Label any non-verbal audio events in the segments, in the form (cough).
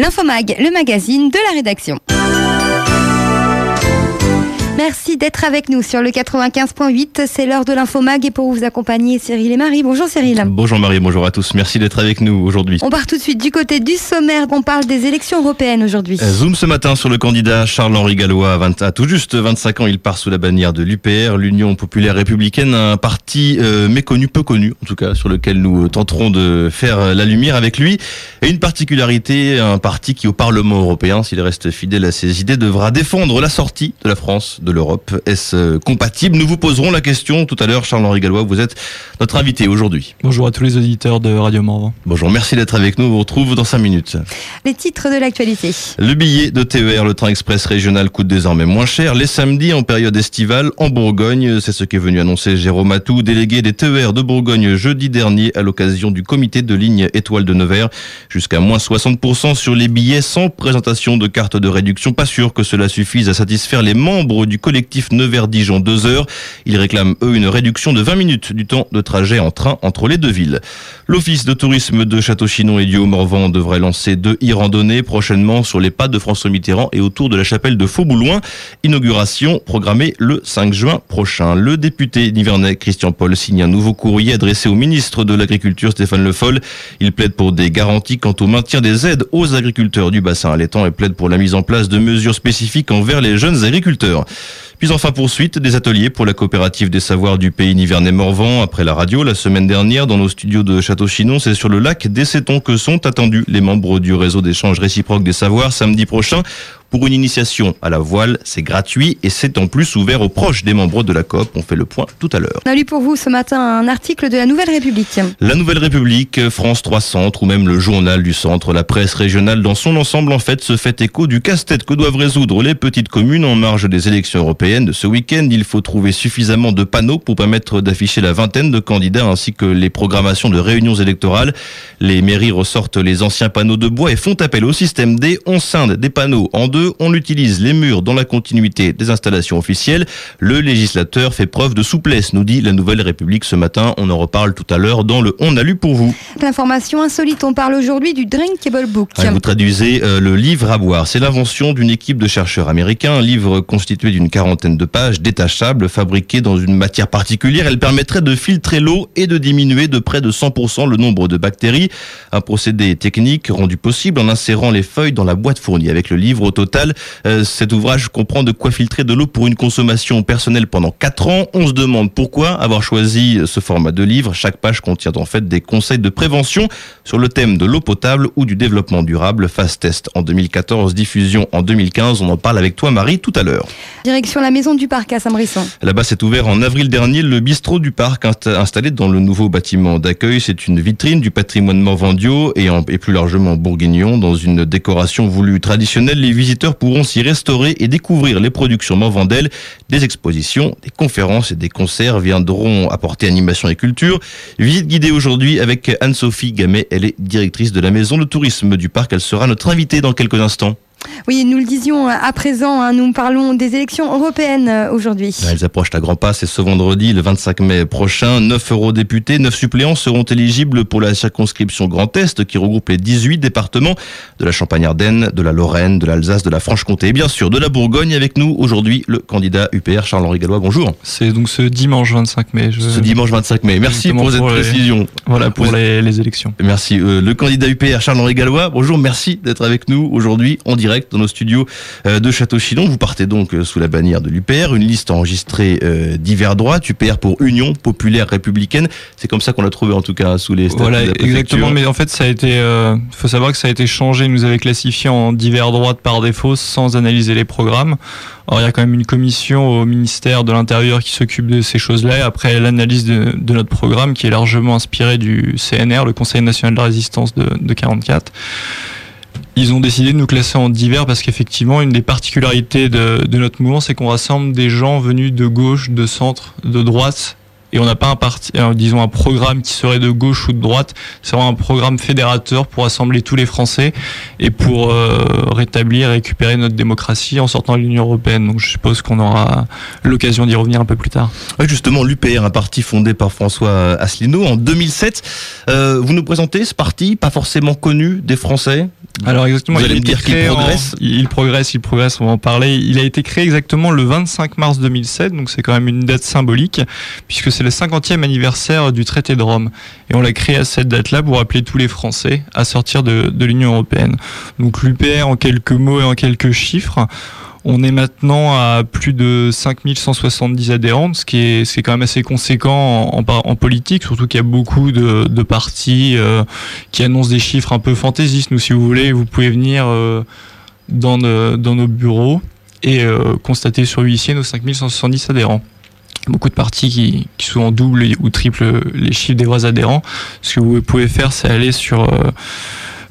L'Infomag, le magazine de la rédaction. Merci d'être avec nous sur le 95.8. C'est l'heure de l'infomag et pour vous accompagner, Cyril et Marie. Bonjour Cyril. Bonjour Marie, bonjour à tous. Merci d'être avec nous aujourd'hui. On part tout de suite du côté du sommaire. On parle des élections européennes aujourd'hui. Euh, Zoom ce matin sur le candidat Charles-Henri Gallois. À, tout juste 25 ans, il part sous la bannière de l'UPR, l'Union populaire républicaine, un parti euh, méconnu, peu connu en tout cas, sur lequel nous tenterons de faire la lumière avec lui. Et une particularité, un parti qui au Parlement européen, s'il reste fidèle à ses idées, devra défendre la sortie de la France de l'Europe. Est-ce euh, compatible? Nous vous poserons la question tout à l'heure. Charles-Henri Gallois, vous êtes notre invité aujourd'hui. Bonjour à tous les auditeurs de Radio Morvan. Bonjour, merci d'être avec nous. On vous retrouve dans 5 minutes. Les titres de l'actualité. Le billet de TER, le train express régional, coûte désormais moins cher. Les samedis en période estivale en Bourgogne, c'est ce qu'est venu annoncer Jérôme Atou, délégué des TER de Bourgogne jeudi dernier à l'occasion du comité de ligne Étoile de Nevers. Jusqu'à moins 60% sur les billets sans présentation de carte de réduction. Pas sûr que cela suffise à satisfaire les membres du collectif Nevers-Dijon 2 heures. Ils réclament, eux, une réduction de 20 minutes du temps de trajet en train entre les deux villes. L'Office de tourisme de Château-Chinon et du Haut-Morvan devrait lancer deux e-randonnées prochainement sur les pas de François Mitterrand et autour de la chapelle de Fauboulouin. Inauguration programmée le 5 juin prochain. Le député nivernais Christian Paul signe un nouveau courrier adressé au ministre de l'Agriculture Stéphane Le Foll. Il plaide pour des garanties quant au maintien des aides aux agriculteurs du bassin allaitant et plaide pour la mise en place de mesures spécifiques envers les jeunes agriculteurs. Puis enfin poursuite des ateliers pour la coopérative des savoirs du pays Nivernais-Morvan après la radio la semaine dernière dans nos studios de Château-Chinon. C'est sur le lac d'Esséton que sont attendus les membres du réseau d'échange réciproque des savoirs samedi prochain pour une initiation à la voile, c'est gratuit et c'est en plus ouvert aux proches des membres de la COP. On fait le point tout à l'heure. On a lu pour vous ce matin un article de la Nouvelle République. La Nouvelle République, France 3 Centre ou même le journal du centre, la presse régionale dans son ensemble en fait se fait écho du casse-tête que doivent résoudre les petites communes en marge des élections européennes de ce week-end. Il faut trouver suffisamment de panneaux pour permettre d'afficher la vingtaine de candidats ainsi que les programmations de réunions électorales. Les mairies ressortent les anciens panneaux de bois et font appel au système D. On scinde des panneaux en deux on utilise les murs dans la continuité des installations officielles. Le législateur fait preuve de souplesse, nous dit la Nouvelle République ce matin. On en reparle tout à l'heure dans le On a lu pour vous. L'information insolite, on parle aujourd'hui du Drinkable Book. vous traduisez euh, le livre à boire. C'est l'invention d'une équipe de chercheurs américains, un livre constitué d'une quarantaine de pages détachables, fabriqué dans une matière particulière. Elle permettrait de filtrer l'eau et de diminuer de près de 100% le nombre de bactéries. Un procédé technique rendu possible en insérant les feuilles dans la boîte fournie. Avec le livre au total, euh, cet ouvrage comprend de quoi filtrer de l'eau pour une consommation personnelle pendant 4 ans. On se demande pourquoi avoir choisi ce format de livre? Chaque page contient en fait des conseils de prévention sur le thème de l'eau potable ou du développement durable. Fast test en 2014, diffusion en 2015. On en parle avec toi Marie tout à l'heure. Direction la maison du parc à Saint-Brisson. Là-bas s'est ouvert en avril dernier le bistrot du parc installé dans le nouveau bâtiment d'accueil. C'est une vitrine du patrimoine morvandio et, et plus largement bourguignon. Dans une décoration voulue traditionnelle, les visiteurs pourront s'y restaurer et découvrir les productions Morvandel. Des expositions, des conférences et des concerts viendront apporter animation et culture. Visite guidée aujourd'hui avec Anne-Sophie Gamet. Elle est directrice de la maison de tourisme du parc. Elle sera notre invitée dans quelques instants. Oui, nous le disions à présent, hein, nous parlons des élections européennes euh, aujourd'hui. Elles approchent à grands pas, c'est ce vendredi, le 25 mai prochain. 9 eurodéputés, 9 suppléants seront éligibles pour la circonscription Grand Est qui regroupe les 18 départements de la Champagne-Ardenne, de la Lorraine, de l'Alsace, de la Franche-Comté et bien sûr de la Bourgogne. Avec nous aujourd'hui le candidat UPR Charles-Henri Gallois. Bonjour. C'est donc ce dimanche 25 mai. Ce dimanche 25 mai. Merci pour cette précision. Voilà pour les, élections. Merci. Euh, le candidat UPR Charles-Henri Gallois. Bonjour, merci d'être avec nous aujourd'hui en direct dans nos studios euh, de Château-Chinon. Vous partez donc euh, sous la bannière de l'UPR, une liste enregistrée euh, divers droits, UPR pour Union populaire républicaine. C'est comme ça qu'on l'a trouvé en tout cas sous les statuts Voilà, exactement. Mais en fait, ça a été, il faut savoir que ça a été changé. Nous avait classifié en divers droits par défaut sans analyser les programmes. Alors il y a quand même une commission au ministère de l'Intérieur qui s'occupe de ces choses-là. Après l'analyse de, notre programme qui est largement inspiré du CNR, le Conseil national de la résistance de, de 44. Ils ont décidé de nous classer en divers parce qu'effectivement, une des particularités de, notre mouvement, c'est qu'on rassemble des gens venus de gauche, de centre, de droite et on n'a pas un parti, disons un programme qui serait de gauche ou de droite. C'est vraiment un programme fédérateur pour assembler tous les Français et pour rétablir et récupérer notre démocratie en sortant de l'Union européenne. Donc je suppose qu'on aura l'occasion d'y revenir un peu plus tard. Oui, justement, l'UPR, un parti fondé par François Asselineau en 2007. vous nous présentez ce parti, pas forcément connu des Français? Alors exactement, Vous allez me dire qu'il progresse Il progresse, il progresse, on va en parler. Il a été créé exactement le 25 mars 2007, donc c'est quand même une date symbolique, puisque c'est le 50e anniversaire du traité de Rome. Et on l'a créé à cette date-là pour appeler tous les Français à sortir de, l'Union Européenne. Donc l'UPR, en quelques mots et en quelques chiffres, on est maintenant à plus de 5170 adhérents, ce qui est, c'est quand même assez conséquent en, politique, surtout qu'il y a beaucoup de, partis euh, qui annoncent des chiffres un peu fantaisistes. Nous, si vous voulez, vous pouvez venir euh, dans, dans, nos bureaux et euh, constater sur huissier nos 5170 adhérents beaucoup de partis qui, qui souvent doublent ou triplent les chiffres des vrais adhérents. Ce que vous pouvez faire, c'est aller sur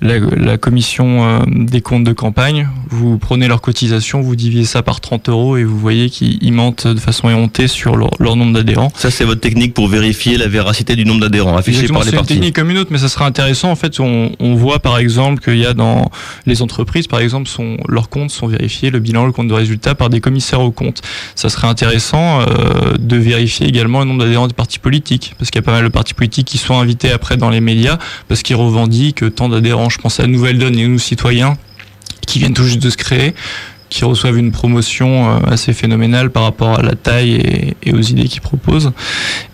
la, commission euh, des comptes de campagne. Vous prenez leur cotisation, vous divisez ça par 30 euros et vous voyez qu'ils mentent de façon éhontée sur leur, nombre d'adhérents. Ça, c'est votre technique pour vérifier la véracité du nombre d'adhérents affiché par les partis. C'est une technique comme une autre, mais ça sera intéressant. En fait, on, voit par exemple qu'il y a dans les entreprises, par exemple, sont, leurs comptes sont vérifiés, le bilan, le compte de résultat par des commissaires aux comptes. Ça serait intéressant euh, de vérifier également le nombre d'adhérents des partis politiques, parce qu'il y a pas mal de partis politiques qui sont invités après dans les médias, parce qu'ils revendiquent tant d'adhérents je pense à Nouvelle Donne et nous citoyens qui viennent tout juste de se créer, qui reçoivent une promotion euh, assez phénoménale par rapport à la taille et, aux idées qu'ils proposent.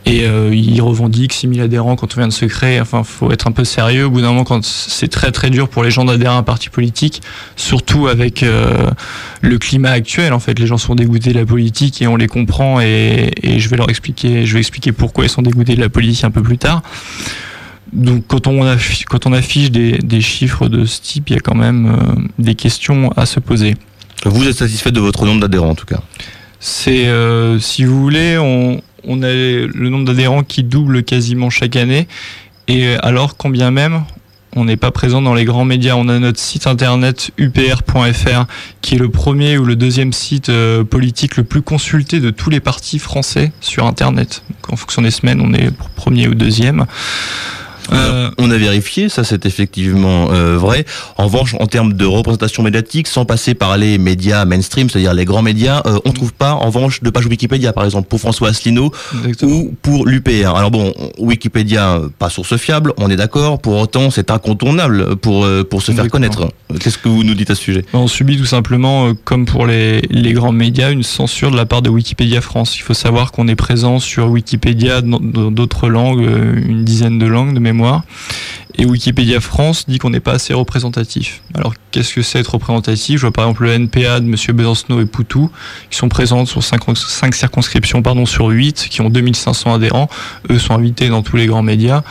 Et euh, ils revendiquent 6000 adhérents quand on vient de se créer. Enfin, faut être un peu sérieux. Au bout d'un moment, quand c'est très très dur pour les gens d'adhérer à un parti politique, surtout avec euh, le climat actuel. En fait, les gens sont dégoûtés de la politique et on les comprend. Et, et je vais leur expliquer, je vais expliquer pourquoi ils sont dégoûtés de la politique un peu plus tard donc quand on affiche, quand on affiche des, chiffres de ce type, il y a quand même euh, des questions à se poser. Vous êtes satisfait de votre nombre d'adhérents en tout cas? C'est, euh, si vous voulez, on, on a le nombre d'adhérents qui double quasiment chaque année. Et alors, combien même on n'est pas présent dans les grands médias. On a notre site internet upr.fr qui est le premier ou le deuxième site euh, politique le plus consulté de tous les partis français sur internet. en fonction des semaines, on est premier ou deuxième. Euh, on a vérifié, ça c'est effectivement euh, vrai. En revanche, en termes de représentation médiatique, sans passer par les médias mainstream, c'est-à-dire les grands médias, euh, on trouve pas en revanche de page Wikipédia, par exemple, pour François Asselineau ou pour l'UPR. Alors bon, Wikipédia, pas source fiable, on est d'accord. Pour autant, c'est incontournable pour pour se faire connaître. Qu'est-ce que vous nous dites à ce sujet? On subit tout simplement, comme pour les, les grands médias, une censure de la part de Wikipédia France. Il faut savoir qu'on est présent sur Wikipédia dans d'autres langues, une dizaine de langues de mémoire et Wikipédia France dit qu'on n'est pas assez représentatif. Alors qu'est-ce que c'est être représentatif? Je vois par exemple le NPA de M. Besancenot et Poutou, qui sont présentes sur 5, circonscriptions pardon, sur 8, qui ont 2500 adhérents. Eux sont invités dans tous les grands médias.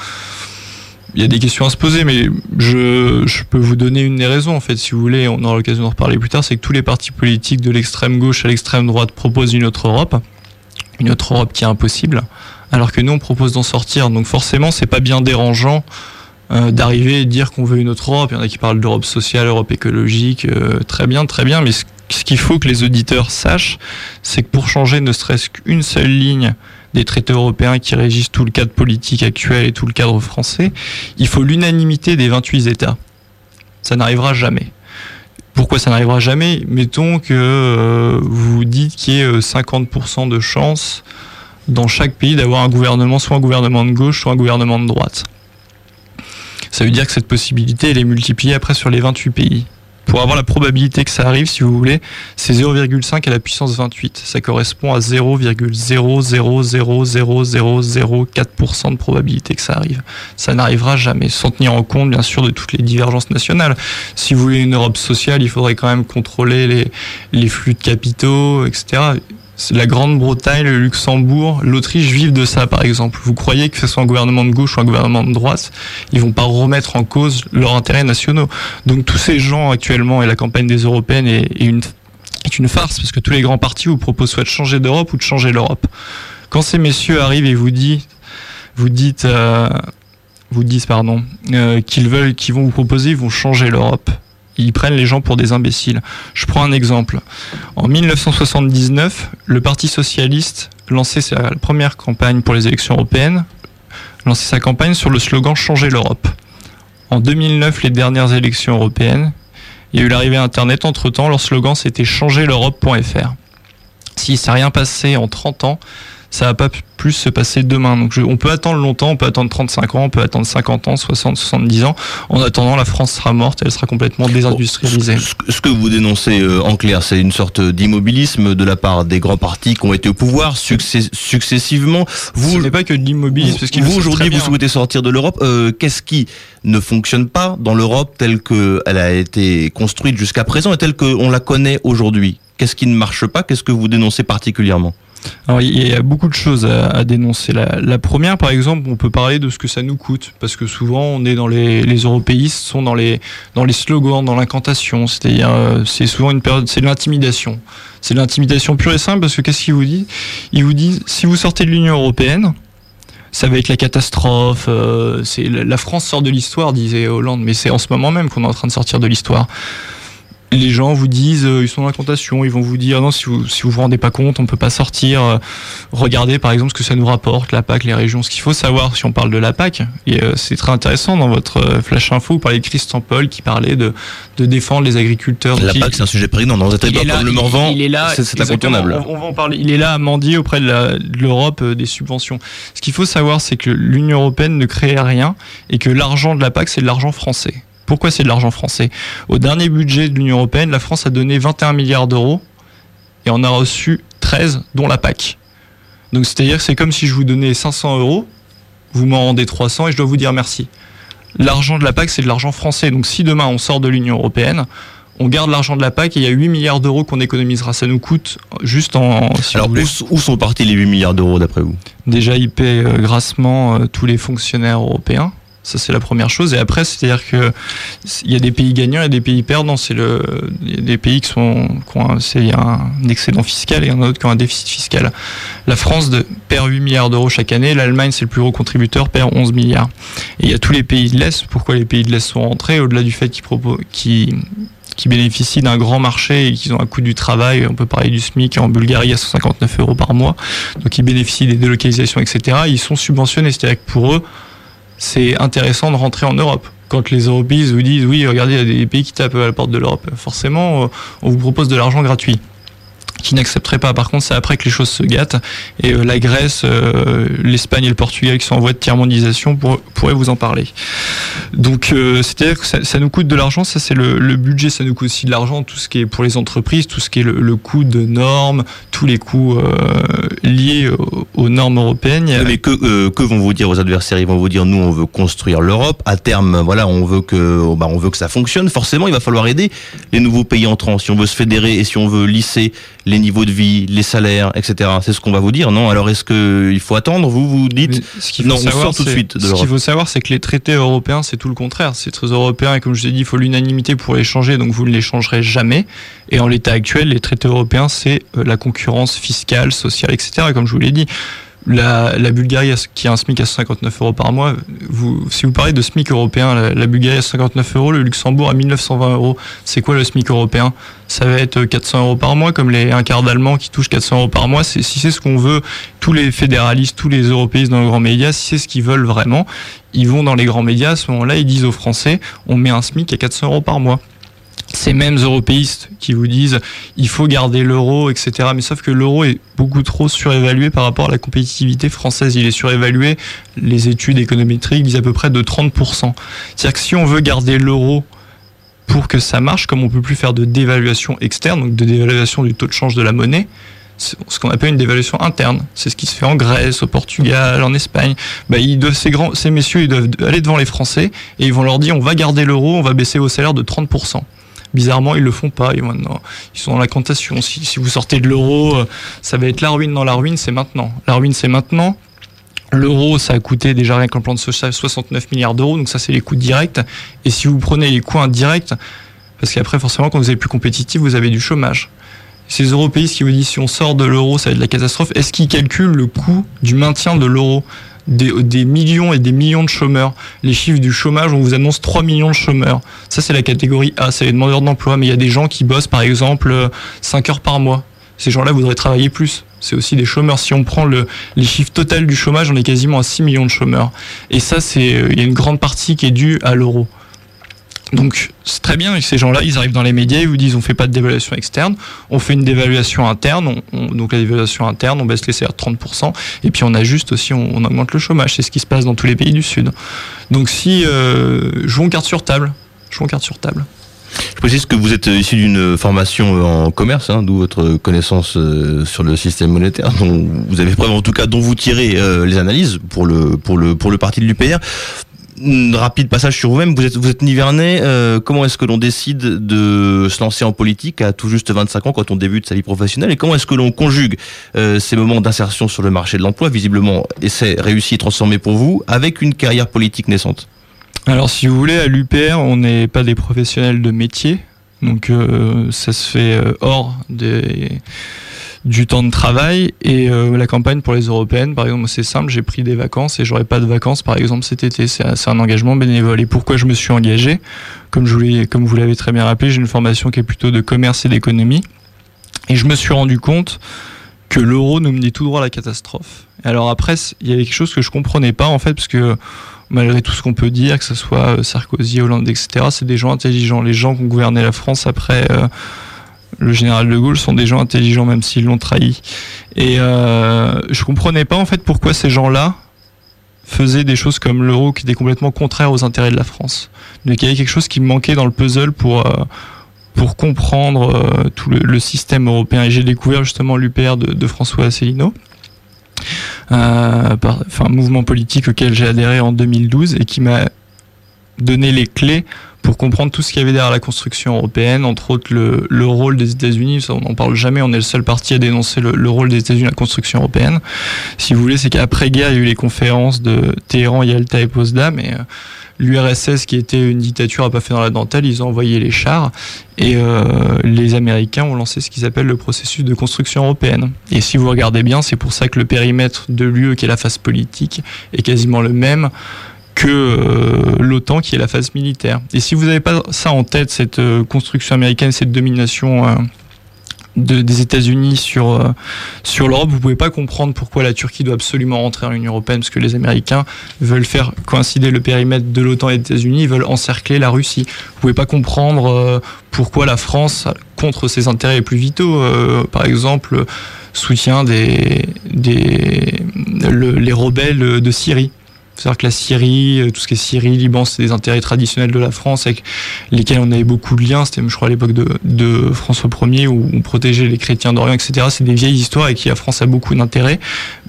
Il y a des questions à se poser, mais je, je peux vous donner une des raisons, en fait, si vous voulez, on aura l'occasion d'en reparler plus tard, c'est que tous les partis politiques de l'extrême gauche à l'extrême droite proposent une autre Europe, une autre Europe qui est impossible alors que nous on propose d'en sortir. Donc forcément, c'est pas bien dérangeant euh, d'arriver et de dire qu'on veut une autre Europe. Il y en a qui parlent d'Europe sociale, Europe écologique, euh, très bien, très bien. Mais ce, qu'il faut que les auditeurs sachent, c'est que pour changer ne serait-ce qu'une seule ligne des traités européens qui régissent tout le cadre politique actuel et tout le cadre français, il faut l'unanimité des 28 États. Ça n'arrivera jamais. Pourquoi ça n'arrivera jamais? Mettons que euh, vous dites qu'il y ait 50% de chances dans chaque pays d'avoir un gouvernement, soit un gouvernement de gauche, soit un gouvernement de droite. Ça veut dire que cette possibilité, elle est multipliée après sur les 28 pays. Pour avoir la probabilité que ça arrive, si vous voulez, c'est 0,5 à la puissance 28. Ça correspond à 0,0000004% de probabilité que ça arrive. Ça n'arrivera jamais, sans tenir en compte, bien sûr, de toutes les divergences nationales. Si vous voulez une Europe sociale, il faudrait quand même contrôler les, les flux de capitaux, etc la Grande-Bretagne, le Luxembourg, l'Autriche vivent de ça, par exemple. Vous croyez que ce soit un gouvernement de gauche ou un gouvernement de droite, ils vont pas remettre en cause leurs intérêts nationaux. Donc tous ces gens actuellement et la campagne des européennes est, une, farce parce que tous les grands partis vous proposent soit de changer d'Europe ou de changer l'Europe. Quand ces messieurs arrivent et vous disent, vous dites, euh, vous disent pardon, euh, qu'ils veulent, qu'ils vont vous proposer, ils vont changer l'Europe ils prennent les gens pour des imbéciles. Je prends un exemple. En 1979, le Parti socialiste lancé sa première campagne pour les élections européennes, lancé sa campagne sur le slogan Changer l'Europe. En 2009, les dernières élections européennes, il y a eu l'arrivée Internet entre-temps, leur slogan c'était changerl'europe.fr. Si ça n'a rien passé en 30 ans, ça va pas plus se passer demain. Donc on peut attendre longtemps, on peut attendre 35 ans, on peut attendre 50 ans, 60, 70 ans. En attendant, la France sera morte, elle sera complètement désindustrialisée. Ce que vous dénoncez euh, en clair, c'est une sorte d'immobilisme de la part des grands partis qui ont été au pouvoir successivement. Vous, Ce n'est pas que de l'immobilisme. Vous aujourd'hui, vous souhaitez sortir de l'Europe. Euh, qu'est-ce qui ne fonctionne pas dans l'Europe telle qu'elle a été construite jusqu'à présent et telle qu'on la connaît aujourd'hui? Qu'est-ce qui ne marche pas? Qu'est-ce que vous dénoncez particulièrement? Il y a beaucoup de choses à, dénoncer. La, première, par exemple, on peut parler de ce que ça nous coûte, parce que souvent, on est dans les, les européistes sont dans les dans les slogans, dans l'incantation. C'est-à-dire, euh, c'est souvent une période, c'est l'intimidation. C'est l'intimidation pure et simple, parce que qu'est-ce qu'il vous dit Il vous dit, si vous sortez de l'Union européenne, ça va être la catastrophe. Euh, c'est la France sort de l'histoire, disait Hollande, mais c'est en ce moment même qu'on est en train de sortir de l'histoire les gens vous disent, euh, ils sont dans la tentation, ils vont vous dire non, si vous si vous vous rendez pas compte, on peut pas sortir. Euh, regardez par exemple ce que ça nous rapporte, la PAC, les régions. Ce qu'il faut savoir, si on parle de la PAC, et euh, c'est très intéressant dans votre flash info, vous parlez de Christian Paul qui parlait de, de défendre les agriculteurs. La PAC, c'est un sujet prégnant. Dans un territoire comme le Morvan, il est là, c'est incontournable. On, va en parler. Il est là à mendier auprès de l'Europe des subventions. Ce qu'il faut savoir, c'est que l'Union européenne ne crée rien et que l'argent de la PAC, c'est de l'argent français. Pourquoi c'est de l'argent français? Au dernier budget de l'Union européenne, la France a donné 21 milliards d'euros et on a reçu 13, dont la PAC. Donc c'est-à-dire que c'est comme si je vous donnais 500 euros, vous m'en rendez 300 et je dois vous dire merci. L'argent de la PAC, c'est de l'argent français. Donc si demain on sort de l'Union européenne, on garde l'argent de la PAC et il y a 8 milliards d'euros qu'on économisera. Ça nous coûte juste en. Alors, où, sont partis les 8 milliards d'euros d'après vous? Déjà, ils paient euh, grassement euh, tous les fonctionnaires européens. Ça, c'est la première chose. Et après, c'est-à-dire que il y a des pays gagnants et des pays perdants. C'est le, des pays qui sont, qui ont un, un excédent fiscal et il y en a d'autres qui ont un déficit fiscal. La France perd 8 milliards d'euros chaque année. L'Allemagne, c'est le plus gros contributeur, perd 11 milliards. Et il y a tous les pays de l'Est. Pourquoi les pays de l'Est sont rentrés? Au-delà du fait qu'ils bénéficient d'un grand marché et qui ont un coût du travail. On peut parler du SMIC en Bulgarie à 159 euros par mois. Donc ils bénéficient des délocalisations, etc. Ils sont subventionnés. C'est-à-dire que pour eux, c'est intéressant de rentrer en Europe. Quand les Européens vous disent oui, regardez, il y a des pays qui tapent à la porte de l'Europe, forcément, euh, on vous propose de l'argent gratuit qui n'accepterait pas. Par contre, c'est après que les choses se gâtent. Et euh, la Grèce, euh, l'Espagne et le Portugal qui sont en voie de tiers-mondisation pourraient vous en parler. Donc, euh, c'est-à-dire que ça, nous coûte de l'argent. Ça, c'est le, budget. Ça nous coûte aussi de l'argent. Tout ce qui est pour les entreprises, tout ce qui est le, coût de normes, tous les coûts liés aux, normes européennes. Mais que, que vont vous dire aux adversaires? Ils vont vous dire nous, on veut construire l'Europe. À terme, voilà, on veut que, bah, on veut que ça fonctionne. Forcément, il va falloir aider les nouveaux pays entrants. Si on veut se fédérer et si on veut lisser les niveaux de vie, les salaires, etc. C'est ce qu'on va vous dire, non? Alors est-ce qu'il faut attendre? Vous vous dites non, on sort tout de suite. ce qu'il faut savoir, c'est que les traités européens, c'est tout le contraire. C'est très européen et comme je vous ai dit, il faut l'unanimité pour les changer, donc vous ne les changerez jamais. Et en l'état actuel, les traités européens, c'est euh, la concurrence fiscale, sociale, etc. Comme je vous l'ai dit, la, la, Bulgarie qui a un SMIC à 159 euros par mois, vous, si vous parlez de SMIC européen, la, Bulgarie à 59 euros, le Luxembourg à 1920 euros. C'est quoi le SMIC européen? Ça va être 400 euros par mois, comme les un quart d'Allemands qui touchent 400 euros par mois. Si c'est ce qu'on veut, tous les fédéralistes, tous les européistes dans les grands médias, si c'est ce qu'ils veulent vraiment, ils vont dans les grands médias. À ce moment-là, ils disent aux Français, on met un SMIC à 400 euros par mois ces mêmes européistes qui vous disent il faut garder l'euro, etc. Mais sauf que l'euro est beaucoup trop surévalué par rapport à la compétitivité française. Il est surévalué. Les études économétriques disent à peu près de 30%. C'est-à-dire que si on veut garder l'euro pour que ça marche, comme on peut plus faire de dévaluation externe, donc de dévaluation du taux de change de la monnaie, ce qu'on appelle une dévaluation interne. C'est ce qui se fait en Grèce, au Portugal, en Espagne. Bah, ils ces, grands, ces messieurs ils doivent aller devant les Français et ils vont leur dire on va garder l'euro, on va baisser vos salaires de 30% bizarrement, ils le font pas. Ils, sont dans la contentation. Si, vous sortez de l'euro, euh, ça va être la ruine dans la ruine, c'est maintenant. La ruine, c'est maintenant. L'euro, ça a coûté déjà rien qu'en plan de social 69 milliards d'euros, donc ça c'est les coûts directs. Et si vous prenez les coûts indirects, parce qu'après forcément quand vous êtes plus compétitif, vous avez du chômage. Ces européistes qui vous disent si on sort de l'euro, ça va être la catastrophe, est-ce qu'ils calculent le coût du maintien de l'euro? Des, millions et des millions de chômeurs. Les chiffres du chômage, on vous annonce 3 millions de chômeurs. Ça, c'est la catégorie A, c'est les demandeurs d'emploi. Mais il y a des gens qui bossent, par exemple, 5 heures par mois. Ces gens-là voudraient travailler plus. c'est aussi des chômeurs. Si on prend le, les chiffres totaux du chômage, on est quasiment à 6 millions de chômeurs. Et ça, c'est il y a une grande partie qui est due à l'euro. Donc c'est très bien, ces gens-là, ils arrivent dans les médias, ils vous disent on fait pas de dévaluation externe, on fait une dévaluation interne, donc la dévaluation interne, on baisse les salaires de 30%, et puis on ajuste aussi, on, augmente le chômage, c'est ce qui se passe dans tous les pays du Sud. Donc si, euh, jouons carte sur table, carte sur table. Je précise que vous êtes issu d'une formation en commerce, hein, d'où votre connaissance euh, sur le système monétaire, dont vous avez preuve en tout cas dont vous tirez euh, les analyses pour le pour le pour le parti de l'UPR rapide passage sur vous-même. Vous êtes, vous êtes nivernais. Euh, comment est-ce que l'on décide de se lancer en politique à tout juste 25 ans quand on débute sa vie professionnelle Et comment est-ce que l'on conjugue euh, ces moments d'insertion sur le marché de l'emploi, visiblement essai réussi et transformé pour vous, avec une carrière politique naissante? Alors, si vous voulez, à l'UPR, on n'est pas des professionnels de métier. Donc, euh, ça se fait hors des du temps de travail et euh, la campagne pour les européennes. Par exemple c'est simple j'ai pris des vacances et j'aurai pas de vacances par exemple cet été. C'est un engagement bénévole. Et pourquoi je me suis engagé? Comme je voulais, comme vous l'avez très bien rappelé j'ai une formation qui est plutôt de commerce et d'économie. Et je me suis rendu compte que l'euro nous menait tout droit à la catastrophe. Alors après il y avait quelque chose que je comprenais pas en fait parce que malgré tout ce qu'on peut dire que ce soit euh, Sarkozy Hollande etc c'est des gens intelligents. Les gens qui ont gouverné la France après euh, le général de Gaulle sont des gens intelligents même s'ils l'ont trahi. Et euh, je comprenais pas en fait pourquoi ces gens-là faisaient des choses comme l'euro qui étaient complètement contraires aux intérêts de la France. Donc il y avait quelque chose qui me manquait dans le puzzle pour euh, pour comprendre euh, tout le, système européen. Et j'ai découvert justement l'UPR de, François Asselineau. Euh, enfin, mouvement politique auquel j'ai adhéré en 2012 et qui m'a donné les clés pour comprendre tout ce qu'il y avait derrière la construction européenne, entre autres le, le rôle des États-Unis. On n'en parle jamais, on est le seul parti à dénoncer le, le rôle des États-Unis dans la construction européenne. Si vous voulez, c'est qu'après-guerre, il y a eu les conférences de Téhéran, Yalta et Potsdam, et euh, l'URSS, qui était une dictature, a pas fait dans la dentelle, ils ont envoyé les chars, et euh, les Américains ont lancé ce qu'ils appellent le processus de construction européenne. Et si vous regardez bien, c'est pour ça que le périmètre de l'UE, qui est la phase politique, est quasiment le même que euh, l'OTAN qui est la phase militaire. Et si vous n'avez pas ça en tête, cette euh, construction américaine, cette domination euh, de, des États-Unis sur sur l'Europe, vous pouvez pas comprendre pourquoi la Turquie doit absolument rentrer en Union européenne, parce que les Américains veulent faire coïncider le périmètre de l'OTAN et des États-Unis, ils veulent encercler la Russie. Vous pouvez pas comprendre pourquoi la France, contre ses intérêts les plus vitaux, par exemple, soutient les rebelles de Syrie cest que la Syrie, euh, tout ce qui est Syrie, Liban, c'est des intérêts traditionnels de la France avec lesquels on avait beaucoup de liens. C'était, je crois, à l'époque de, François Ier où on protégeait les chrétiens d'Orient, etc. C'est des vieilles histoires avec qui la France a beaucoup d'intérêt.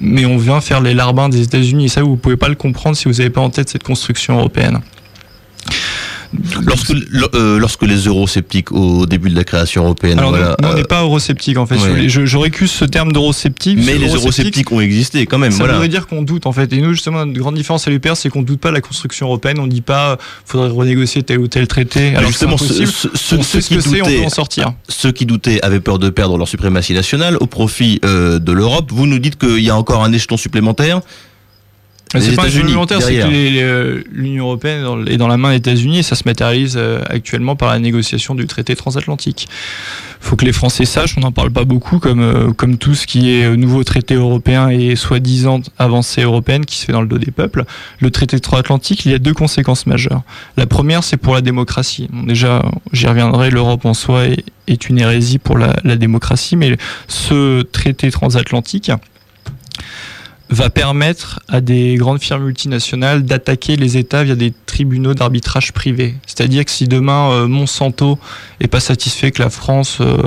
Mais on vient faire les larbins des États-Unis. Et ça, vous pouvez pas le comprendre si vous n'avez pas en tête cette construction européenne. Lorsque, euh, lorsque les eurosceptiques au début de la création européenne. Alors voilà, on n'est pas eurosceptique en fait. J'aurais cru ce terme d'eurosceptique. Mais les eurosceptiques ont existé quand même. Ça voudrait dire qu'on doute en fait. Et nous justement, notre grande différence à l'UPR, c'est qu'on doute pas de la construction européenne. On dit pas faudrait renégocier tel ou tel traité. Alors justement, ce, ce, on sait ce, que c'est, on peut en sortir. Ceux qui doutaient avaient peur de perdre leur suprématie nationale au profit euh, de l'Europe. Vous nous dites qu'il y a encore un échelon supplémentaire. C'est pas supplémentaire, c'est que l'Union européenne est dans la main des États-Unis et ça se matérialise euh, actuellement par la négociation du traité transatlantique. Faut que les Français sachent, on n'en parle pas beaucoup, comme euh, comme tout ce qui est euh, nouveau traité européen et soi-disant avancée européenne qui se fait dans le dos des peuples. Le traité transatlantique, il y a deux conséquences majeures. La première, c'est pour la démocratie. déjà, j'y reviendrai. L'Europe en soi est, est, une hérésie pour la, la démocratie, mais ce traité transatlantique va permettre à des grandes firmes multinationales d'attaquer les États via des tribunaux d'arbitrage privés. C'est-à-dire que si demain euh, Monsanto est pas satisfait que la France euh,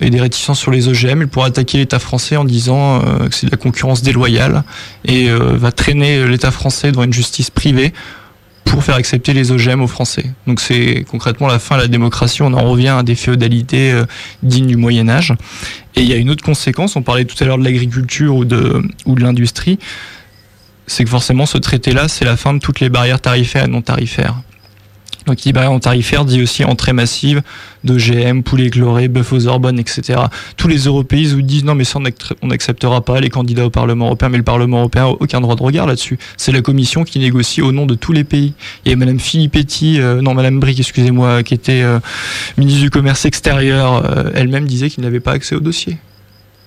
ait des réticences sur les OGM, il pourra attaquer l'État français en disant euh, que c'est de la concurrence déloyale et va traîner l'État français devant une justice privée pour faire accepter les OGM aux Français. Donc c'est concrètement la fin de la démocratie, on en revient à des féodalités euh, dignes du Moyen Âge. Et il y a une autre conséquence, on parlait tout à l'heure de l'agriculture ou de, ou de l'industrie, c'est que forcément ce traité-là, c'est la fin de toutes les barrières tarifaires et non tarifaires. Donc qui barrière en tarifaire dit aussi entrée massive d'OGM, poulet chloré, bœuf aux hormones, etc. Tous les européistes vous disent non mais ça on n'acceptera pas les candidats au Parlement européen, mais le Parlement européen n'a aucun droit de regard là-dessus. C'est la Commission qui négocie au nom de tous les pays. Il a Madame Filippetti, euh, non Madame Brick, excusez-moi, qui était euh, ministre du Commerce extérieur, euh, elle-même disait qu'il n'avait pas accès au dossier.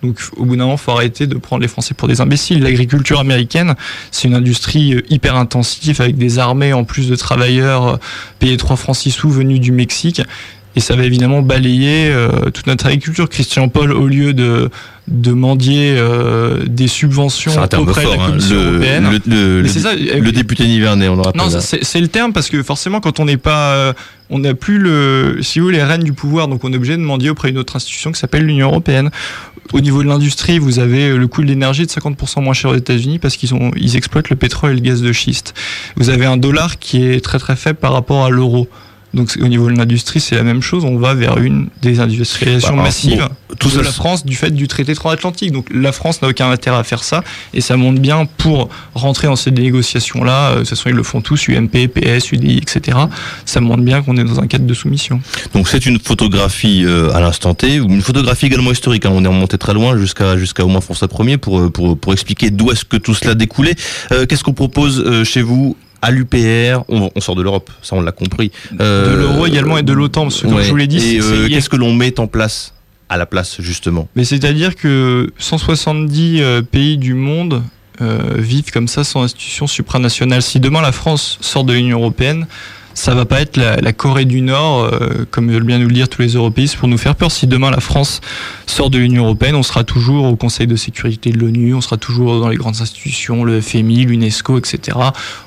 Donc au bout d'un moment, faut arrêter de prendre les Français pour des imbéciles. L'agriculture américaine, c'est une industrie hyper intensive avec des armées en plus de travailleurs payés 3 francs 6 sous venus du Mexique et ça va évidemment balayer euh, toute notre agriculture. Christian Paul, au lieu de de mendier euh, des subventions auprès de la hein. Commission le, européenne. Le, le, ça, le, député Nivernais, on le rappelle. Non, c'est le terme parce que forcément, quand on n'est pas, euh, on n'a plus le, si vous les rênes du pouvoir, donc on est obligé de mendier auprès d'une autre institution qui s'appelle l'Union européenne. Au niveau de l'industrie, vous avez le coût de l'énergie de 50% moins cher aux États-Unis parce qu'ils ont, ils exploitent le pétrole et le gaz de schiste. Vous avez un dollar qui est très très faible par rapport à l'euro. Donc au niveau de l'industrie, c'est la même chose. On va vers une désindustrialisation bah, massive tout de la France du fait du traité transatlantique. Donc la France n'a aucun intérêt à faire ça et ça montre bien pour rentrer dans ces négociations-là, euh, de toute façon ils le font tous, UMP, PS, UDI, etc. Ça montre bien qu'on est dans un cadre de soumission. Donc c'est une photographie euh, à l'instant T, une photographie également historique. Hein. On est remonté très loin jusqu'à jusqu'à au moins François Premier pour, euh, pour, pour expliquer d'où est-ce que tout cela découlait. Qu'est-ce qu'on propose chez vous à l'UPR, on, sort de l'Europe, ça on l'a compris. de l'euro également et de l'OTAN, parce que comme je vous l'ai dit. Euh, qu'est-ce que l'on met en place à la place justement? Mais c'est-à-dire que 170 euh, pays du monde euh, vivent comme ça sans institution supranationale. Si demain la France sort de l'Union européenne, ça va pas être la, Corée du Nord, euh, comme veulent bien nous le dire tous les européistes, pour nous faire peur. Si demain la France sort de l'Union européenne, on sera toujours au Conseil de sécurité de l'ONU, on sera toujours dans les grandes institutions, le FMI, l'UNESCO, etc.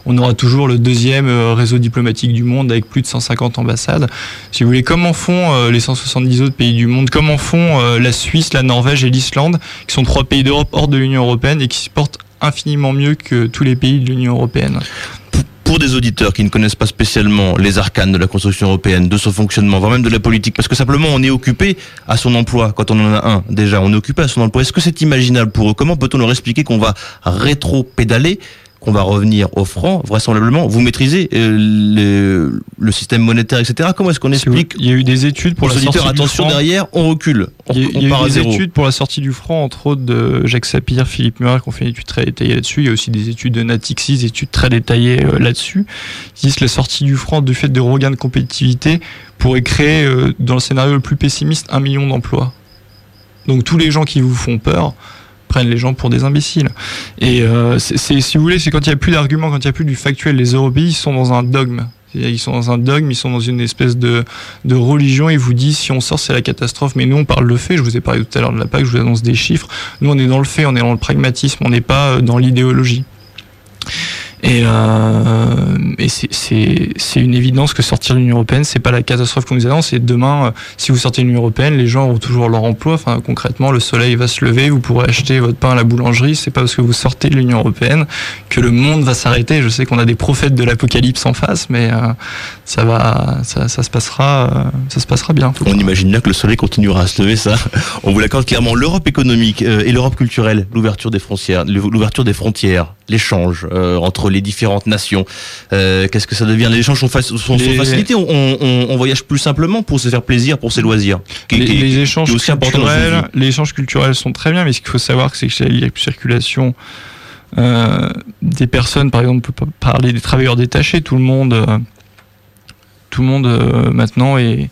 On aura toujours le deuxième euh, réseau diplomatique du monde avec plus de 150 ambassades. Si vous voulez, comment font euh, les 170 autres pays du monde Comment font la Suisse, la Norvège et l'Islande, qui sont trois pays d'Europe hors de l'Union européenne et qui se portent infiniment mieux que tous les pays de l'Union européenne pour des auditeurs qui ne connaissent pas spécialement les arcanes de la construction européenne, de son fonctionnement, voire même de la politique, parce que simplement on est occupé à son emploi, quand on en a un déjà, on est occupé à son emploi. Est-ce que c'est imaginable pour eux? Comment peut-on leur expliquer qu'on va rétro-pédaler qu'on va revenir au franc, vraisemblablement. Vous maîtrisez euh, le, système monétaire, etc. Comment est-ce qu'on explique Il y a eu des études pour, la sortie attention du franc. derrière, on recule. il y a, eu des études pour la sortie du franc, entre autres de Jacques Sapir, Philippe Murat, qui ont fait une étude très détaillée là-dessus. Il y a aussi des études de Natixis, des études très détaillées euh, là-dessus. Ils disent que la sortie du franc, du fait de regain de compétitivité, pourrait créer, euh, dans le scénario le plus pessimiste, un million d'emplois. Donc tous les gens qui vous font peur, prennent les gens pour des imbéciles. Et euh, c'est, si vous voulez, c'est quand il n'y a plus d'arguments, quand il n'y a plus du factuel. Les Européens, sont dans un dogme. Ils sont dans un dogme, ils sont dans une espèce de, de religion. Ils vous disent si on sort, c'est la catastrophe. Mais nous, on parle de fait. Je vous ai parlé tout à l'heure de la PAC, je vous annonce des chiffres. Nous, on est dans le fait, on est dans le pragmatisme, on n'est pas euh, dans l'idéologie. Et, euh, et c'est une évidence que sortir de l'Union européenne, c'est pas la catastrophe qu'on nous annonce. Et demain, euh, si vous sortez de l'Union européenne, les gens auront toujours leur emploi. Enfin, concrètement, le soleil va se lever, vous pourrez acheter votre pain à la boulangerie. C'est pas parce que vous sortez de l'Union européenne que le monde va s'arrêter. Je sais qu'on a des prophètes de l'apocalypse en face, mais euh, ça va, ça, ça, se passera, euh, ça se passera bien. On imagine bien que le soleil continuera à se lever, ça. On vous l'accorde clairement. L'Europe économique et l'Europe culturelle, l'ouverture des frontières, l'ouverture des frontières, l'échange entre les différentes nations. Euh, qu'est-ce que ça devient? Les échanges sont, facilités. On, voyage plus simplement pour se faire plaisir, pour ses loisirs. les, échanges culturels, les échanges culturels sont très bien, mais ce qu'il faut savoir, c'est qu'il y a plus circulation. Euh, des personnes, par exemple, on peut parler des travailleurs détachés. Tout le monde, euh, tout le monde maintenant est,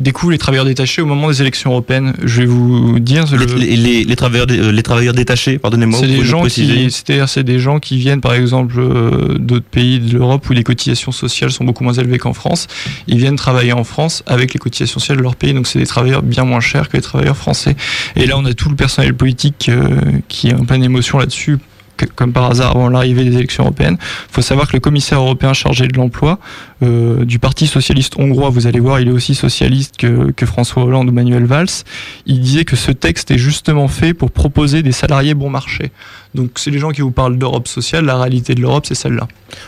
découvre les travailleurs détachés au moment des élections européennes. Je vais vous dire. Les, les, travailleurs, euh, les travailleurs détachés, pardonnez-moi. C'est des gens qui, c'est des gens qui viennent, par exemple, euh, d'autres pays de l'Europe où les cotisations sociales sont beaucoup moins élevées qu'en France. Ils viennent travailler en France avec les cotisations sociales de leur pays. Donc c'est des travailleurs bien moins chers que les travailleurs français. Et là, on a tout le personnel politique euh, qui est en pleine émotion là-dessus comme par hasard avant l'arrivée des élections européennes. Il faut savoir que le commissaire européen chargé de l'emploi euh, du Parti socialiste hongrois, vous allez voir, il est aussi socialiste que, que François Hollande ou Manuel Valls, il disait que ce texte est justement fait pour proposer des salariés bon marché. Donc c'est les gens qui vous parlent d'Europe sociale, la réalité de l'Europe, c'est celle-là.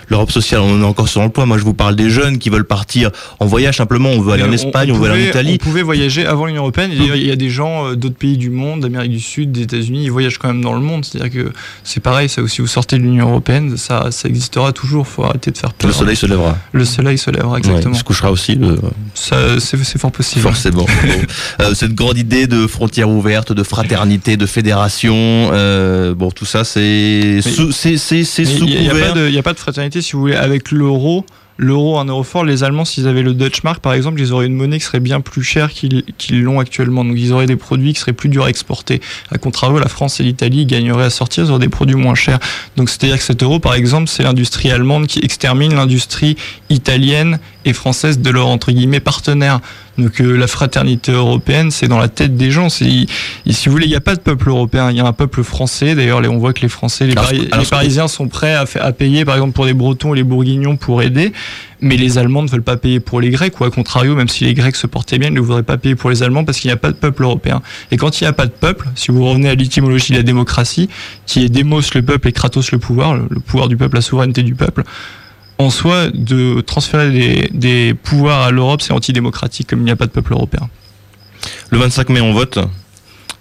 L'Europe sociale, on est encore sur l'emploi. Moi, je vous parle des jeunes qui veulent partir en voyage simplement. On veut aller en Espagne, on, veut aller en Italie. On pouvait voyager avant l'Union européenne. Il y a des gens euh, d'autres pays du monde, d'Amérique du Sud, des États-Unis, ils voyagent quand même dans le monde. C'est-à-dire que c'est pareil. Ça aussi, vous sortez de l'Union européenne, ça, ça existera toujours. Faut arrêter de faire peur. Le soleil se lèvera. Le soleil se lèvera, exactement. il se couchera aussi. Le... C'est fort possible. Forcément. (laughs) euh, cette grande idée de frontières ouvertes, de fraternité, de fédération, euh, bon, tout ça, c'est c'est sous Il n'y a, a, pas de fraternité, si vous voulez, avec l'euro l'euro, un euro fort, les Allemands, s'ils avaient le Deutsche Mark, par exemple, ils auraient une monnaie qui serait bien plus chère qu'ils l'ont actuellement. Donc, ils auraient des produits qui seraient plus durs à exporter. À contrario, la France et l'Italie gagneraient à sortir, ils auraient des produits moins chers. Donc, c'est-à-dire que cet euro, par exemple, c'est l'industrie allemande qui extermine l'industrie italienne et française de leur, entre guillemets, partenaire. Donc euh, la fraternité européenne, c'est dans la tête des gens. si vous voulez, il n'y a pas de peuple européen, il y a un peuple français. D'ailleurs, on voit que les Français, les, Parisiens sont prêts à, à, payer, par exemple, pour les Bretons et les Bourguignons pour aider. Mais les Allemands ne veulent pas payer pour les Grecs, ou à contrario, même si les Grecs se portaient bien, ils ne voudraient pas payer pour les Allemands parce qu'il n'y a pas de peuple européen. Et quand il n'y a pas de peuple, si vous revenez à l'étymologie de la démocratie, qui est démos le peuple et kratos le pouvoir, le pouvoir du peuple, la souveraineté du peuple, en soi, de transférer des, pouvoirs à l'Europe, c'est antidémocratique, comme il n'y a pas de peuple européen. Le 25 mai, on vote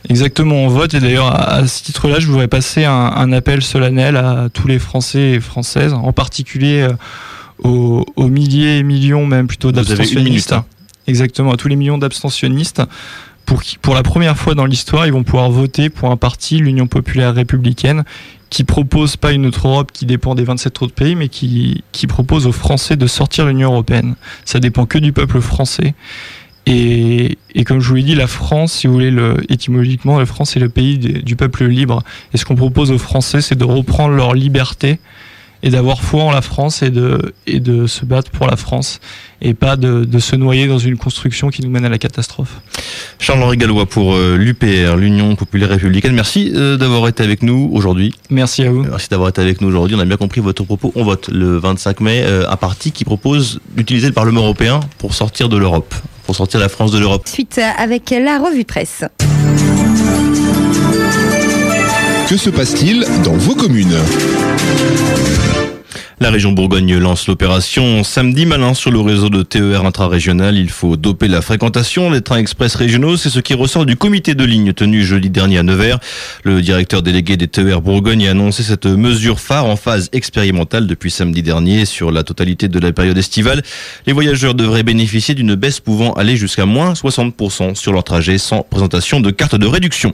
Exactement, on vote. Et d'ailleurs, à, ce titre-là, je voudrais passer un, appel solennel à tous les Français et Françaises, en particulier euh, aux, milliers et millions, même plutôt d'abstentionnistes. Hein. Exactement, à tous les millions d'abstentionnistes. Pour, pour la première fois dans l'histoire, ils vont pouvoir voter pour un parti, l'Union populaire républicaine, qui propose pas une autre Europe qui dépend des 27 autres pays, mais qui, qui propose aux Français de sortir de l'Union européenne. Ça dépend que du peuple français. Et, et, comme je vous l'ai dit, la France, si vous voulez, le, étymologiquement, la France est le pays du peuple libre. Et ce qu'on propose aux Français, c'est de reprendre leur liberté et d'avoir foi en la France et de, et de se battre pour la France et pas de, de se noyer dans une construction qui nous mène à la catastrophe. Charles-Henri Gallois pour euh, l'UPR, l'Union Populaire Républicaine. Merci euh, d'avoir été avec nous aujourd'hui. Merci à vous. Merci d'avoir été avec nous aujourd'hui. On a bien compris votre propos. On vote le 25 mai euh, un parti qui propose d'utiliser le Parlement européen pour sortir de l'Europe, pour sortir la France de l'Europe. Suite avec la revue de presse. Que se passe-t-il dans vos communes? La région Bourgogne lance l'opération Samedi Malin sur le réseau de TER intra-régional. Il faut doper la fréquentation des trains express régionaux. C'est ce qui ressort du comité de ligne tenu jeudi dernier à Nevers. Le directeur délégué des TER Bourgogne a annoncé cette mesure phare en phase expérimentale depuis samedi dernier sur la totalité de la période estivale. Les voyageurs devraient bénéficier d'une baisse pouvant aller jusqu'à moins 60% sur leur trajet sans présentation de carte de réduction.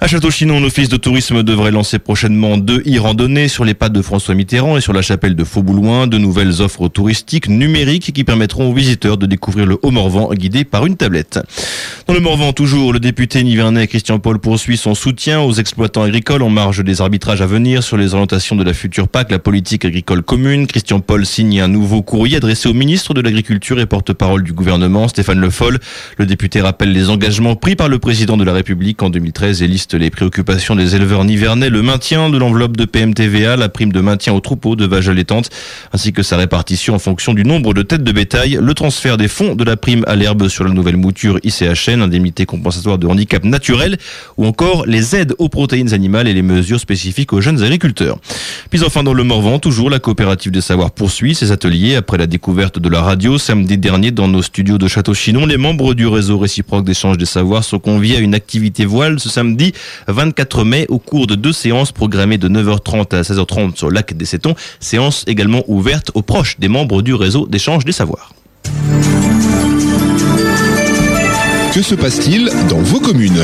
À Château-Chinon, l'office de tourisme devrait lancer prochainement deux e-randonnées sur les pas de François Mitterrand et sur la chapelle de Fauboulouin, de nouvelles offres touristiques numériques qui permettront aux visiteurs de découvrir le Haut-Morvan guidé par une tablette. Dans le Morvan, toujours, le député nivernais Christian Paul poursuit son soutien aux exploitants agricoles en marge des arbitrages à venir sur les orientations de la future PAC, la politique agricole commune. Christian Paul signe un nouveau courrier adressé au ministre de l'Agriculture et porte-parole du gouvernement, Stéphane Le Foll. Le député rappelle les engagements pris par le président de la République en 2013 et liste les préoccupations des éleveurs nivernais, le maintien de l'enveloppe de PMTVA, la prime de maintien aux troupeaux de vaches ainsi que sa répartition en fonction du nombre de têtes de bétail, le transfert des fonds de la prime à l'herbe sur la nouvelle mouture ICHN, indemnité compensatoire de handicap naturel, ou encore les aides aux protéines animales et les mesures spécifiques aux jeunes agriculteurs. Puis enfin dans le Morvan, toujours la coopérative des savoirs poursuit ses ateliers après la découverte de la radio samedi dernier dans nos studios de Château-Chinon. Les membres du réseau réciproque d'échange des savoirs sont conviés à une activité voile ce samedi 24 mai au cours de deux séances programmées de 9h30 à 16h30 sur le lac des Sétons, séance également ouverte aux proches des membres du réseau d'échange des savoirs. Que se passe-t-il dans vos communes?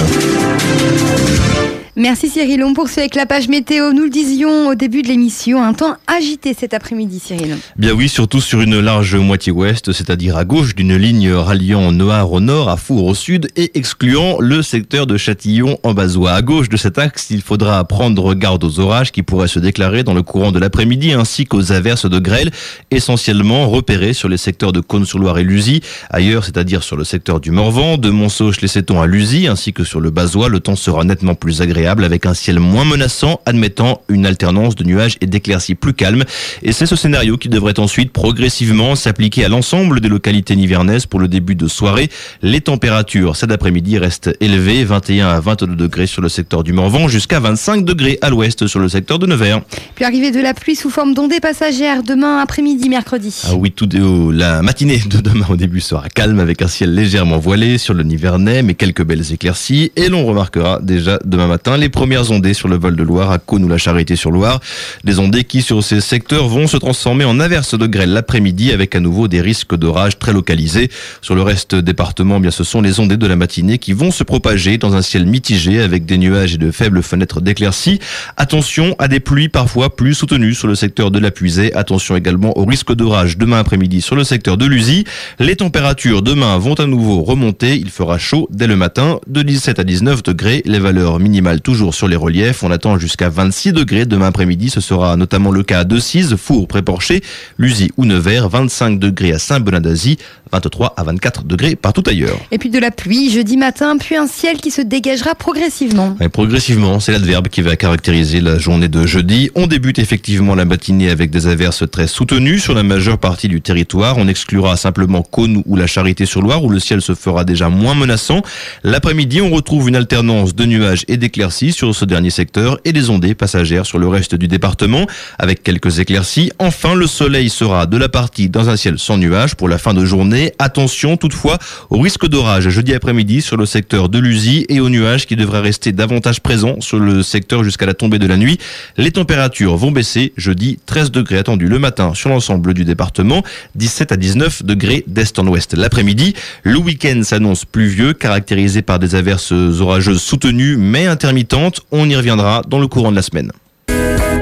Merci Cyril. On poursuit avec la page météo. Nous le disions au début de l'émission, un temps agité cet après-midi, Cyril. Bien oui, surtout sur une large moitié ouest, c'est-à-dire à gauche d'une ligne ralliant Noir au nord, à Four au sud et excluant le secteur de Châtillon en Bazois. À gauche de cet axe, il faudra prendre garde aux orages qui pourraient se déclarer dans le courant de l'après-midi ainsi qu'aux averses de grêle, essentiellement repérées sur les secteurs de Cône-sur-Loire et Lusy. Ailleurs, c'est-à-dire sur le secteur du Morvan, de Montsauche, les Sétons à Lusy, ainsi que sur le Bazois, le temps sera nettement plus agréable avec un ciel moins menaçant, admettant une alternance de nuages et d'éclaircies plus calmes. Et c'est ce scénario qui devrait ensuite progressivement s'appliquer à l'ensemble des localités nivernaises pour le début de soirée. Les températures cet après-midi restent élevées, 21 à 22 degrés sur le secteur du Morvan, jusqu'à 25 degrés à l'ouest sur le secteur de Nevers. Puis arrivée de la pluie sous forme d'ondées passagères demain après-midi, mercredi. Ah oui, tout de, la matinée de demain au début sera calme avec un ciel légèrement voilé sur le Nivernais, mais quelques belles éclaircies. Et l'on remarquera déjà demain matin les premières ondées sur le vol de Loire à Cône ou la Charité-sur-Loire. Des ondées qui, sur ces secteurs, vont se transformer en averses de grêle l'après-midi avec à nouveau des risques d'orage très localisés. Sur le reste département, eh bien, ce sont les ondées de la matinée qui vont se propager dans un ciel mitigé avec des nuages et de faibles fenêtres d'éclaircies. Attention à des pluies parfois plus soutenues sur le secteur de la Puisée. Attention également au risque d'orage demain après-midi sur le secteur de l'Usie. Les températures demain vont à nouveau remonter. Il fera chaud dès le matin de 17 à 19 degrés. Les valeurs minimales toujours sur les reliefs. On attend jusqu'à 26 degrés demain après-midi. Ce sera notamment le cas de Cise, Four, Préporché, Lusy ou Nevers. 25 degrés à Saint-Bonadazie. 23 à 24 degrés partout ailleurs. Et puis de la pluie jeudi matin, puis un ciel qui se dégagera progressivement. Et progressivement, c'est l'adverbe qui va caractériser la journée de jeudi. On débute effectivement la matinée avec des averses très soutenues sur la majeure partie du territoire. On exclura simplement Cône ou la Charité-sur-Loire où le ciel se fera déjà moins menaçant. L'après-midi, on retrouve une alternance de nuages et d'éclaircies sur ce dernier secteur et des ondées passagères sur le reste du département avec quelques éclaircies. Enfin, le soleil sera de la partie dans un ciel sans nuages pour la fin de journée Attention toutefois au risque d'orage jeudi après-midi sur le secteur de l'Usie et aux nuages qui devraient rester davantage présents sur le secteur jusqu'à la tombée de la nuit. Les températures vont baisser jeudi 13 degrés attendus le matin sur l'ensemble du département, 17 à 19 degrés d'est en ouest l'après-midi. Le week-end s'annonce pluvieux, caractérisé par des averses orageuses soutenues mais intermittentes. On y reviendra dans le courant de la semaine.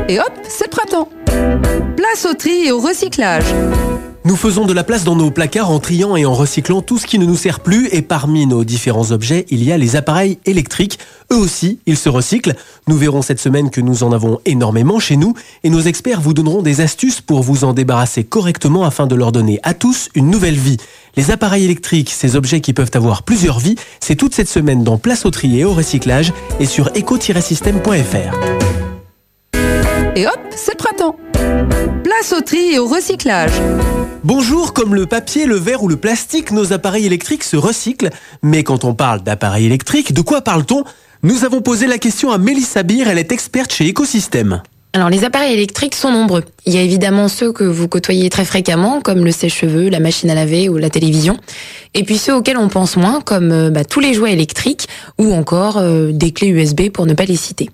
Et hop, c'est printemps. Place au tri et au recyclage. Nous faisons de la place dans nos placards en triant et en recyclant tout ce qui ne nous sert plus et parmi nos différents objets, il y a les appareils électriques. Eux aussi, ils se recyclent. Nous verrons cette semaine que nous en avons énormément chez nous et nos experts vous donneront des astuces pour vous en débarrasser correctement afin de leur donner à tous une nouvelle vie. Les appareils électriques, ces objets qui peuvent avoir plusieurs vies, c'est toute cette semaine dans Place au tri et au recyclage et sur eco-système.fr. Et hop, c'est printemps. Place au tri et au recyclage. Bonjour, comme le papier, le verre ou le plastique, nos appareils électriques se recyclent. Mais quand on parle d'appareils électriques, de quoi parle-t-on? Nous avons posé la question à Mélissa Bir, elle est experte chez Écosystème. Alors les appareils électriques sont nombreux. Il y a évidemment ceux que vous côtoyez très fréquemment, comme le sèche-cheveux, la machine à laver ou la télévision. Et puis ceux auxquels on pense moins, comme euh, bah, tous les jouets électriques ou encore euh, des clés USB pour ne pas les citer.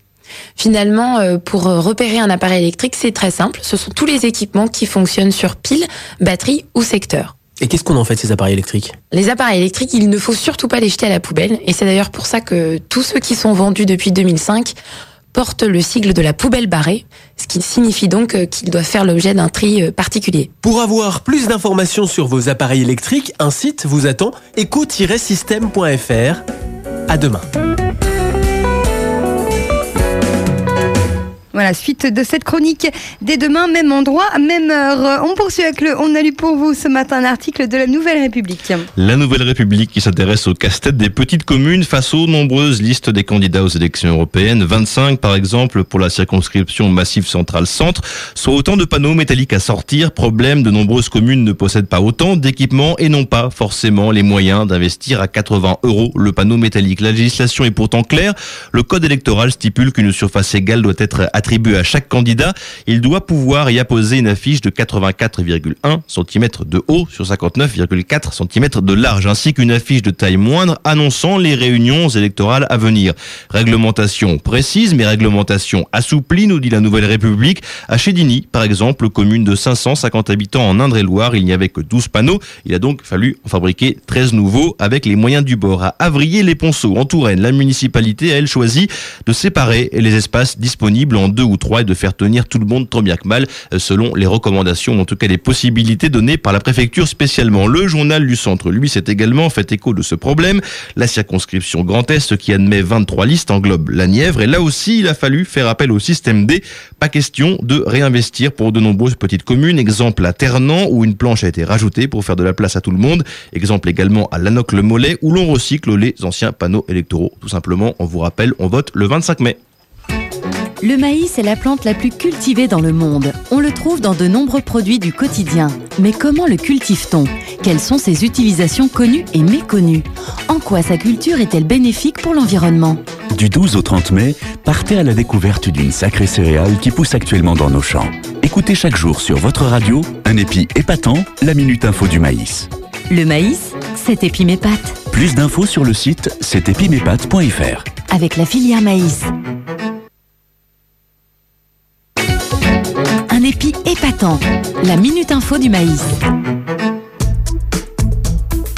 Finalement, euh, pour euh, repérer un appareil électrique, c'est très simple. Ce sont tous les équipements qui fonctionnent sur pile, batterie ou secteur. Et qu'est-ce qu'on en fait ces appareils électriques? Les appareils électriques, il ne faut surtout pas les jeter à la poubelle. Et c'est d'ailleurs pour ça que tous ceux qui sont vendus depuis 2005 portent le sigle de la poubelle barrée, ce qui signifie donc euh, qu'ils doivent faire l'objet d'un tri particulier. Pour avoir plus d'informations sur vos appareils électriques, un site vous attend eco-système.fr. À demain. Voilà, suite de cette chronique. Dès demain, même endroit, même heure. On poursuit avec le On a lu pour vous ce matin un article de la Nouvelle République. La Nouvelle République qui s'intéresse au casse-tête des petites communes face aux nombreuses listes des candidats aux élections européennes. 25 par exemple pour la circonscription Massif Central Centre. Soit autant de panneaux métalliques à sortir. Problème, de nombreuses communes ne possèdent pas autant d'équipements et n'ont pas forcément les moyens d'investir à 80 euros le panneau métallique. La législation est pourtant claire. Le code électoral stipule qu'une surface égale doit être attribué à chaque candidat. Il doit pouvoir y apposer une affiche de 84,1 cm de haut sur 59,4 cm de large, ainsi qu'une affiche de taille moindre annonçant les réunions électorales à venir. Réglementation précise, mais réglementation assouplie, nous dit la Nouvelle République. À Chédigny, par exemple, commune de 550 habitants en Indre-et-Loire, il n'y avait que 12 panneaux. Il a donc fallu en fabriquer 13 nouveaux avec les moyens du bord. À Avrier-les-Ponceaux, en Touraine, la municipalité a, elle, choisi de séparer les espaces disponibles en deux ou trois et de faire tenir tout le monde tant bien que mal euh, selon les recommandations, en tout cas les possibilités données par la préfecture spécialement. Le journal du centre, lui, s'est également fait écho de ce problème. La circonscription Grand Est, qui admet 23 listes, englobe la Nièvre et là aussi, il a fallu faire appel au système D. Pas question de réinvestir pour de nombreuses petites communes. Exemple à Ternan, où une planche a été rajoutée pour faire de la place à tout le monde. Exemple également à Lanoc-le-Mollet, où l'on recycle les anciens panneaux électoraux. Tout simplement, on vous rappelle, on vote le 25 mai. Le maïs est la plante la plus cultivée dans le monde. On le trouve dans de nombreux produits du quotidien. Mais comment le cultive-t-on? Quelles sont ses utilisations connues et méconnues? En quoi sa culture est-elle bénéfique pour l'environnement? Du 12 au 30 mai, partez à la découverte d'une sacrée céréale qui pousse actuellement dans nos champs. Écoutez chaque jour sur votre radio un épi épatant, la Minute Info du maïs. Le maïs, c'est Épimépat. Plus d'infos sur le site c'estépimépate.fr. Avec la filière maïs. La Minute Info du maïs.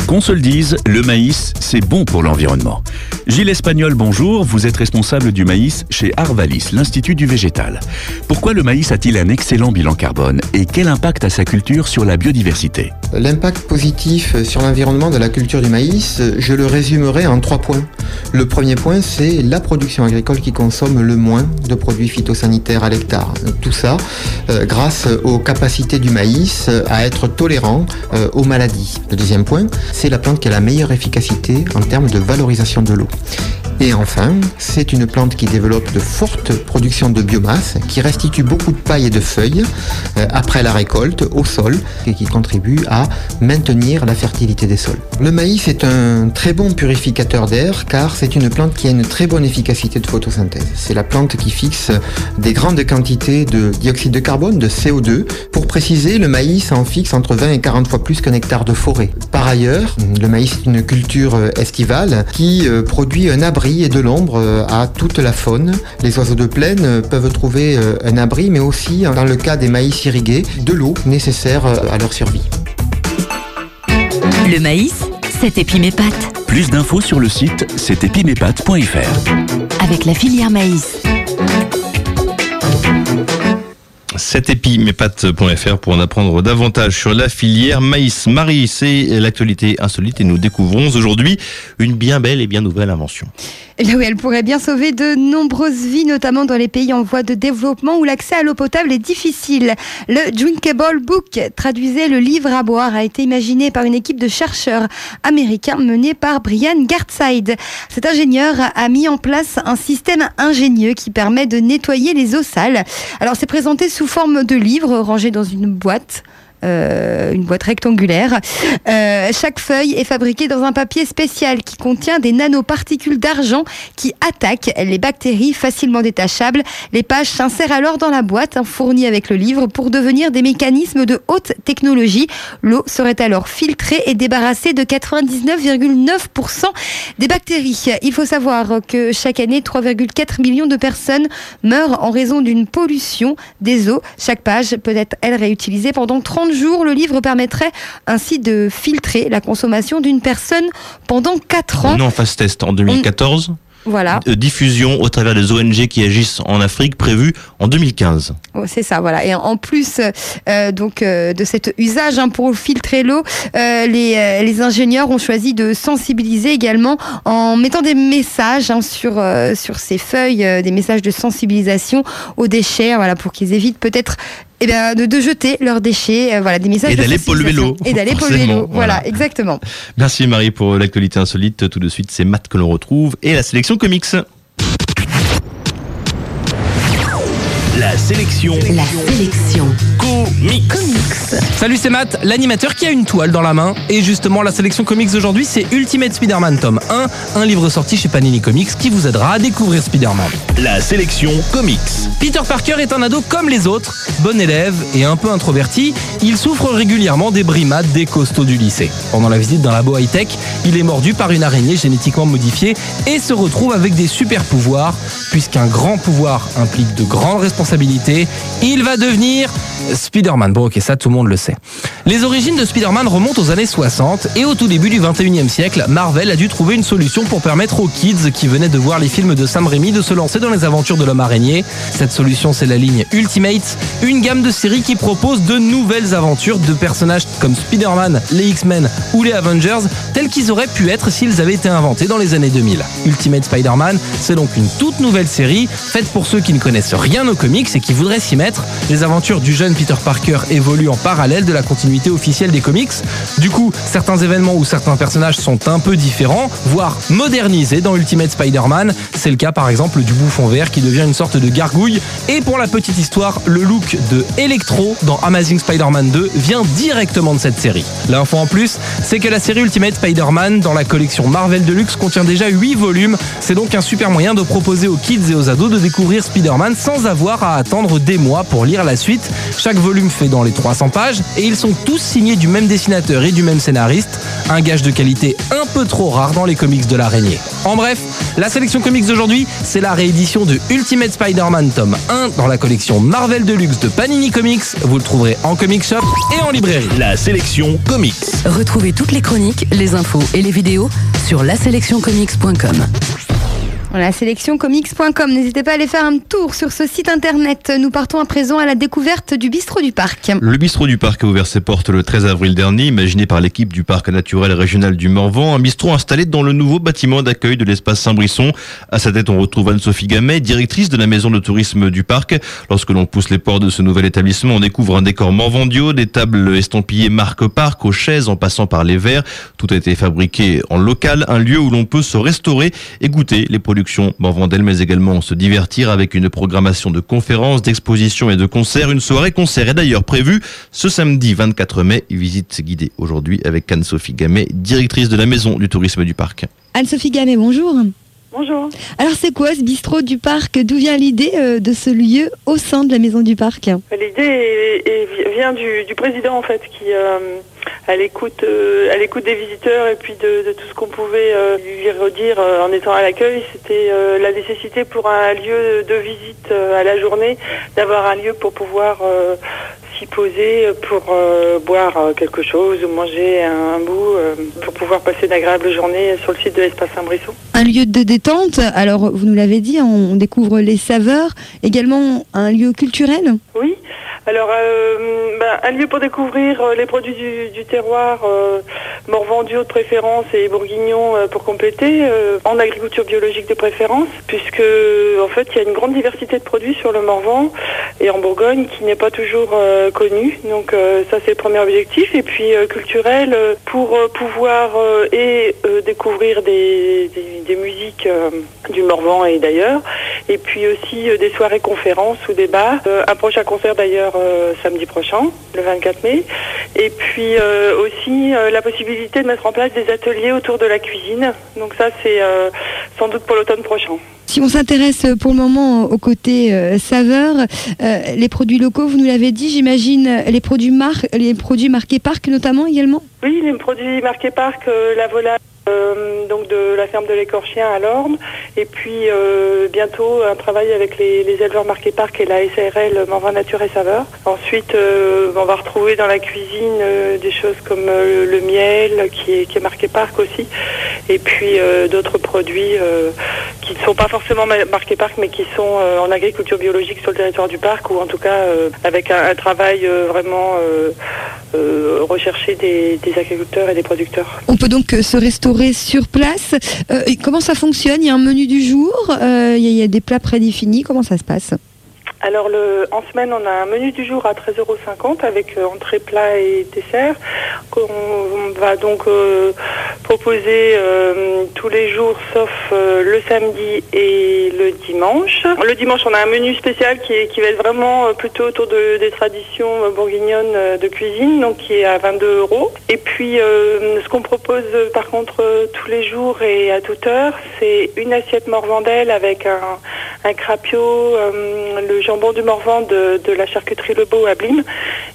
Qu'on se le dise, le maïs, c'est bon pour l'environnement. Gilles Espagnol, bonjour. Vous êtes responsable du maïs chez Arvalis, l'Institut du végétal. Pourquoi le maïs a-t-il un excellent bilan carbone et quel impact a sa culture sur la biodiversité? L'impact positif sur l'environnement de la culture du maïs, je le résumerai en trois points. Le premier point, c'est la production agricole qui consomme le moins de produits phytosanitaires à l'hectare. Tout ça euh, grâce aux capacités du maïs à être tolérant euh, aux maladies. Le deuxième point, c'est la plante qui a la meilleure efficacité en termes de valorisation de l'eau. Et enfin, c'est une plante qui développe de fortes productions de biomasse, qui restitue beaucoup de paille et de feuilles euh, après la récolte au sol et qui contribue à maintenir la fertilité des sols. Le maïs est un très bon purificateur d'air car c'est une plante qui a une très bonne efficacité de photosynthèse. C'est la plante qui fixe des grandes quantités de dioxyde de carbone, de CO2. Pour préciser, le maïs en fixe entre 20 et 40 fois plus qu'un hectare de forêt. Par ailleurs, le maïs est une culture euh, estivale qui euh, produit un abri et de l'ombre euh, à toute la faune. Les oiseaux de plaine peuvent trouver un abri, mais aussi, dans le cas des maïs irrigués, de l'eau nécessaire à leur survie. Le maïs, c'est Épimépate. Plus d'infos sur le site c'estépimépate.fr. Avec la filière maïs. 7épimespates.fr pour en apprendre davantage sur la filière maïs. Marie, c'est l'actualité insolite et nous découvrons aujourd'hui une bien belle et bien nouvelle invention. Elle pourrait bien sauver de nombreuses vies, notamment dans les pays en voie de développement où l'accès à l'eau potable est difficile. Le Drinkable Book, traduisait le livre à boire, a été imaginé par une équipe de chercheurs américains menée par Brian Gartside. Cet ingénieur a mis en place un système ingénieux qui permet de nettoyer les eaux sales. Alors c'est présenté sous forme de livre rangé dans une boîte. Euh, une boîte rectangulaire. Euh, chaque feuille est fabriquée dans un papier spécial qui contient des nanoparticules d'argent qui attaquent les bactéries facilement détachables. Les pages s'insèrent alors dans la boîte hein, fournie avec le livre pour devenir des mécanismes de haute technologie. L'eau serait alors filtrée et débarrassée de 99,9% des bactéries. Il faut savoir que chaque année, 3,4 millions de personnes meurent en raison d'une pollution des eaux. Chaque page peut être, réutilisée pendant 30 jours. Le livre permettrait ainsi de filtrer la consommation d'une personne pendant 4 ans. On est en phase test en 2014. Voilà. Euh, diffusion au travers des ONG qui agissent en Afrique prévue en 2015. Oh, c'est ça, voilà. Et en plus euh, donc euh, de cet usage hein, pour filtrer l'eau, euh, les, les ingénieurs ont choisi de sensibiliser également en mettant des messages hein, sur sur ces feuilles, des messages de sensibilisation aux déchets, voilà, pour qu'ils évitent peut-être eh bien, de, de jeter leurs déchets, euh, voilà, des messages Et d'aller polluer l'eau, Et d'aller polluer l'eau, voilà, voilà. exactement. Merci Marie pour l'actualité insolite. Tout de suite, c'est Matt que l'on retrouve et la sélection comics. La sélection La sélection. comics. Salut, c'est Matt, l'animateur qui a une toile dans la main. Et justement, la sélection comics d'aujourd'hui, c'est Ultimate Spider-Man tome 1, un livre sorti chez Panini Comics qui vous aidera à découvrir Spider-Man. La sélection comics. Peter Parker est un ado comme les autres, bon élève et un peu introverti. Il souffre régulièrement des brimades des costauds du lycée. Pendant la visite d'un labo high-tech, il est mordu par une araignée génétiquement modifiée et se retrouve avec des super pouvoirs. Puisqu'un grand pouvoir implique de grandes responsabilités, il va devenir Spider-Man. Bon, ok, ça tout le monde le sait. Les origines de Spider-Man remontent aux années 60 et au tout début du 21e siècle, Marvel a dû trouver une solution pour permettre aux kids qui venaient de voir les films de Sam Raimi de se lancer dans les aventures de l'homme araignée. Cette solution, c'est la ligne Ultimate, une gamme de séries qui propose de nouvelles aventures de personnages comme Spider-Man, les X-Men ou les Avengers, tels qu'ils auraient pu être s'ils avaient été inventés dans les années 2000. Ultimate Spider-Man, c'est donc une toute nouvelle série faite pour ceux qui ne connaissent rien aux comics et qui voudraient s'y mettre. Les aventures du jeune Peter Parker évoluent en parallèle de la continuité officielle des comics. Du coup, certains événements ou certains personnages sont un peu différents, voire modernisés dans Ultimate Spider-Man. C'est le cas par exemple du bouffon vert qui devient une sorte de gargouille. Et pour la petite histoire, le look de Electro dans Amazing Spider-Man 2 vient directement de cette série. L'info en plus, c'est que la série Ultimate Spider-Man dans la collection Marvel Deluxe contient déjà 8 volumes. C'est donc un super moyen de proposer aux kids et aux ados de découvrir Spider-Man sans avoir à attendre des mois pour lire la suite. Chaque volume fait dans les 300 pages et ils sont tous signés du même dessinateur et du même scénariste. un gage de qualité un peu trop rare dans les comics de l'araignée. En bref, la sélection comics d'aujourd'hui, c'est la réédition de Ultimate Spider-Man tome 1 dans la collection Marvel Deluxe de Panini Comics. Vous le trouverez en comic shop et en librairie. La sélection comics. Retrouvez toutes les chroniques, les infos et les vidéos sur laselectioncomics.com. Voilà, sélectioncomics.com. N'hésitez pas à aller faire un tour sur ce site internet. Nous partons à présent à la découverte du bistrot du parc. Le bistrot du parc a ouvert ses portes le 13 avril dernier, imaginé par l'équipe du parc naturel régional du Morvan. Un bistrot installé dans le nouveau bâtiment d'accueil de l'espace Saint-Brisson. À sa tête, on retrouve Anne-Sophie Gamet, directrice de la maison de tourisme du parc. Lorsque l'on pousse les portes de ce nouvel établissement, on découvre un décor morvandio, des tables estampillées marque parc, aux chaises en passant par les verres. Tout a été fabriqué en local, un lieu où l'on peut se restaurer et goûter les produits Morvandel, mais également se divertir avec une programmation de conférences, d'expositions et de concerts. Une soirée concert est d'ailleurs prévue ce samedi 24 mai. Visite guidée aujourd'hui avec Anne-Sophie Gamet, directrice de la Maison du Tourisme du Parc. Anne-Sophie Gamet, bonjour. Bonjour. Alors c'est quoi ce bistrot du parc? D'où vient l'idée euh, de ce lieu au sein de la Maison du Parc? L'idée vient du, président en fait qui euh, à l'écoute euh, à l'écoute des visiteurs et puis de, tout ce qu'on pouvait lui redire en étant à l'accueil, c'était la nécessité pour un lieu de visite à la journée d'avoir un lieu pour pouvoir s'y poser pour boire quelque chose ou manger un, bout pour pouvoir passer d'agréables journées sur le site de l'espace Saint-Brisson. Un lieu de détente, alors vous nous l'avez dit, on découvre les saveurs, également un lieu culturel? Oui, alors, euh, ben, un lieu pour découvrir euh, les produits du, terroir, euh, Morvandio de préférence et Bourguignon euh, pour compléter, en agriculture biologique de préférence, puisque en fait il y a une grande diversité de produits sur le Morvan et en Bourgogne qui n'est pas toujours connue. Donc ça c'est le premier objectif. Et puis culturel pour pouvoir et découvrir des, des musiques du Morvan et d'ailleurs, et puis aussi des soirées conférences ou débats. un prochain concert d'ailleurs euh, samedi prochain, le 24 mai. Et puis euh, aussi euh, la possibilité de mettre en place des ateliers autour de la cuisine. Donc ça, c'est sans doute pour l'automne prochain. Si on s'intéresse pour le moment au côté saveur, les produits locaux, vous nous l'avez dit, j'imagine les produits les produits marqués Parc notamment également? Oui, les produits marqués Parc, la volaille. Euh, donc de la ferme de l'écorchien à l'Orne et puis euh, bientôt un travail avec les, éleveurs marqués parc et la SARL Morvan Nature et Saveur. Ensuite euh, on va retrouver dans la cuisine des choses comme le, miel qui est, qui est, marqué parc aussi et puis d'autres produits qui ne sont pas forcément marqués parc mais qui sont en agriculture biologique sur le territoire du parc ou en tout cas avec un, travail vraiment recherché des, des agriculteurs et des producteurs. On peut donc se restaurer sur place. Euh, comment ça fonctionne? Il y a un menu du jour, euh, il y, a des plats prédéfinis, comment ça se passe? Alors en semaine, on a un menu du jour à 13,50 euros avec euh, entrée, plat et dessert. On, va donc proposer tous les jours sauf le samedi et le dimanche. Le dimanche, on a un menu spécial qui, est, qui va être vraiment plutôt autour de, des traditions bourguignonnes de cuisine, donc qui est à 22 euros. Et puis ce qu'on propose par contre tous les jours et à toute heure, c'est une assiette morvandelle avec un, un crapio, le jambon du Morvan de, la charcuterie Le Beau à Blim,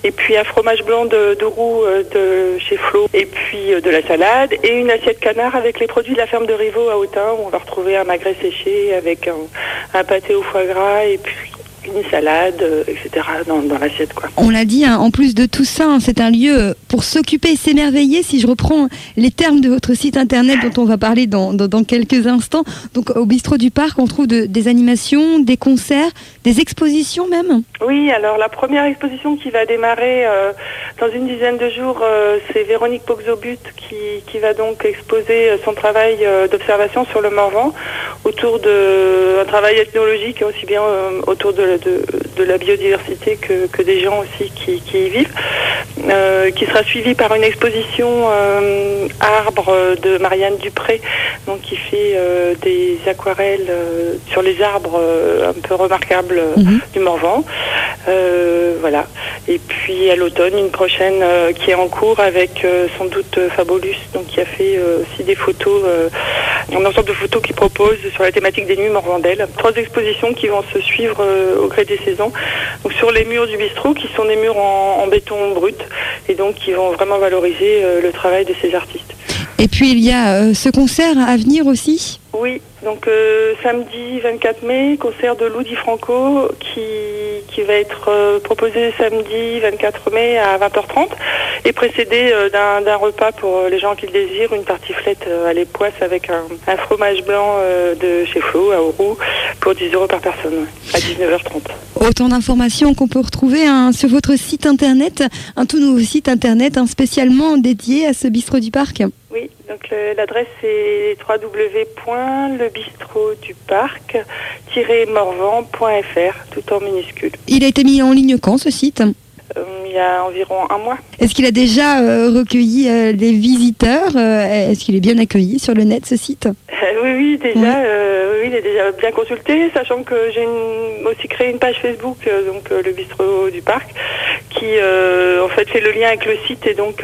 et puis un fromage blanc de, de roux euh, de chez Flo, et puis euh, de la salade, et une assiette canard avec les produits de la ferme de Rivaux à Autun, où on va retrouver un magret séché avec un, un pâté au foie gras, et puis une salade, euh, etc. dans, dans l'assiette. Quoi. On l'a dit, hein, en plus de tout ça, hein, c'est un lieu euh, pour s'occuper et s'émerveiller, si je reprends les termes de votre site internet dont on va parler dans, dans, quelques instants. Donc au bistrot du parc, on trouve des animations, des concerts, des expositions même Oui, alors la première exposition qui va démarrer euh, dans une dizaine de jours, c'est Véronique Poxobut qui, qui va donc exposer son travail d'observation sur le Morvan autour d'un travail ethnologique aussi bien autour de de, la biodiversité que, des gens aussi qui, y vivent, euh, qui sera suivi par une exposition euh, arbre de Marianne Dupré, donc qui fait euh, des aquarelles sur les arbres un peu remarquables mhm. du Morvan. voilà. Et puis à l'automne, une prochaine qui est en cours avec sans doute Fabolus, donc qui a fait aussi des photos, un ensemble de photos qui propose sur la thématique des nuits morvandelles. Trois expositions qui vont se suivre au gré des saisons. Sur les murs du bistrot, qui sont des murs en, béton brut, et donc qui vont vraiment valoriser euh, le travail de ces artistes. Et puis il y a euh, ce concert à venir aussi. Oui, donc euh, samedi 24 mai, concert de Lou Di Franco qui, qui va être euh, proposé samedi 24 mai à 20h30 et précédé euh, d'un repas pour les gens qui le désirent, une tartiflette à l'époisse avec un, un fromage blanc de chez Flo à Ourou pour 10 euros par personne à 19h30. Autant d'informations qu'on peut retrouver hein, sur votre site internet, un tout nouveau site internet hein, spécialement dédié à ce bistrot du parc. Donc l'adresse c'est www.lebistroduparc-morvan.fr, tout en minuscule. Il a été mis en ligne quand ce site? Euh, il y a environ un mois. Est-ce qu'il a déjà euh, recueilli euh, les visiteurs Euh, Est-ce qu'il est bien accueilli sur le net ce site? Oui, oui, déjà, oui, il est déjà bien consulté, sachant que j'ai aussi créé une page Facebook, donc le bistrot du parc, qui en fait fait le lien avec le site et donc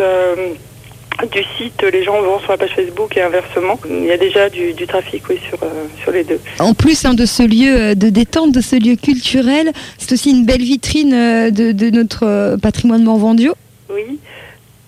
du site, les gens vont sur la page Facebook et inversement. Il y a déjà du, du trafic, oui, sur, euh, sur les deux. En plus hein, de ce lieu euh, de détente, de ce lieu culturel, c'est aussi une belle vitrine euh, de, de notre euh, patrimoine morvandio. Oui.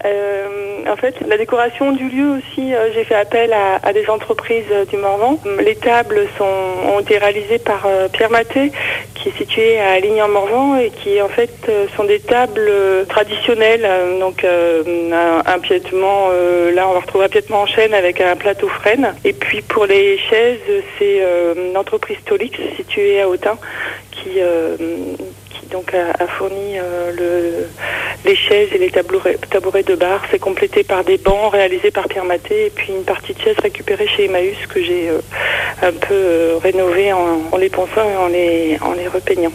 Euh, en fait, la décoration du lieu aussi, euh, j'ai fait appel à, à des entreprises euh, du Morvan. Les tables sont, ont été réalisées par euh, Pierre Maté, qui est situé à Ligny-en-Morvan et qui en fait sont des tables traditionnelles. donc un, un piétement, là on va retrouver un piétement en chaîne avec un plateau frêne. Et puis pour les chaises, c'est euh, une entreprise Tolix située à Autun qui donc a, a fourni euh, le, les chaises et les tabourets, tabourets de bar. C'est complété par des bancs réalisés par Pierre Maté et puis une partie de chaises récupérée chez Emmaüs que j'ai euh, un peu euh, rénové en, en les ponçant et en les, en les repeignant.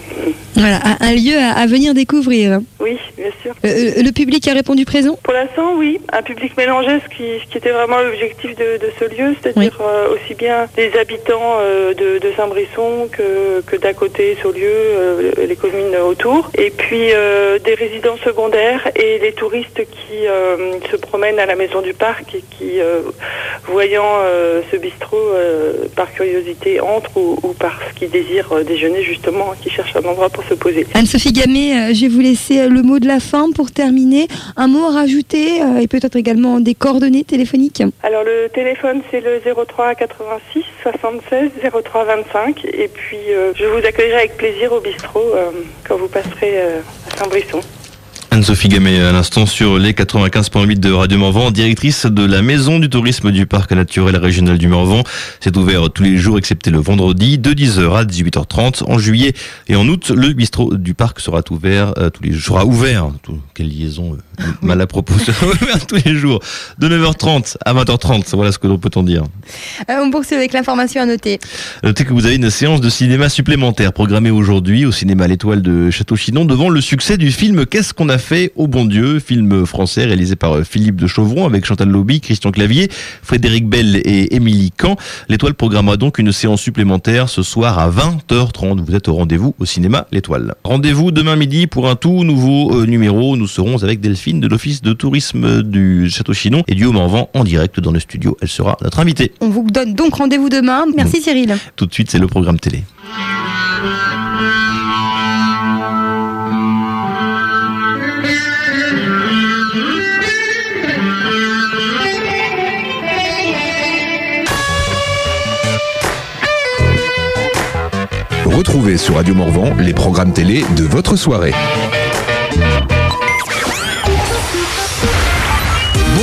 Voilà, un, lieu à, à venir découvrir. Oui, bien sûr. Euh, le public a répondu présent? Pour l'instant, oui, un public mélangé, ce qui, ce qui était vraiment l'objectif de, de ce lieu, c'est-à-dire euh, aussi bien des habitants euh, de, de Saint-Brisson que, que d'à côté, Saulieu, les communes autour, et puis euh, des résidents secondaires et les touristes qui euh, se promènent à la maison du parc et qui, euh, voyant ce bistrot par curiosité, entrent ou, ou parce qu'ils désirent déjeuner justement, qui cherchent un endroit pour se poser. Anne-Sophie Gamet, je vais vous laisser le mot de la fin pour terminer. Un mot à rajouter et peut-être également des coordonnées téléphoniques. Alors le téléphone c'est le 03 86 76 03 25 et puis euh, je vous accueillerai avec plaisir au bistrot euh, vous passerez euh, à Saint-Brisson. Anne-Sophie Gamet à l'instant sur les 95.8 de Radio Morvan, directrice de la Maison du Tourisme du Parc naturel régional du Morvan. C'est ouvert tous les jours excepté le vendredi de 10h à 18h30. En juillet et en août, le bistrot du parc sera ouvert euh, tous les jours. Sera ouvert. Tout- quelle liaison euh, mal à propos. (laughs) Sera ouvert tous les jours de 9h30 à 20h30. Voilà ce que l'on peut en dire. Euh, on poursuit avec l'information à noter. Notez que vous avez une séance de cinéma supplémentaire programmée aujourd'hui au cinéma L'Étoile de Château-Chinon devant le succès du film Qu'est-ce qu'on a fait au bon Dieu film français réalisé par euh, Philippe de Chauvron avec Chantal Lobby, Christian Clavier, Frédéric Bell et Émilie Camp. L'Étoile programmera donc une séance supplémentaire ce soir à 20h30. Vous êtes au rendez-vous au cinéma L'Étoile. Rendez-vous demain midi pour un tout nouveau euh, numéro. Nous serons avec Delphine de l'Office de tourisme du Château-Chinon et du Haut-Morvan en direct dans le studio. Elle sera notre invitée. On vous donne donc rendez-vous demain. Merci Cyril. Tout de suite, c'est le programme télé. Retrouvez sur Radio Morvan les programmes télé de votre soirée.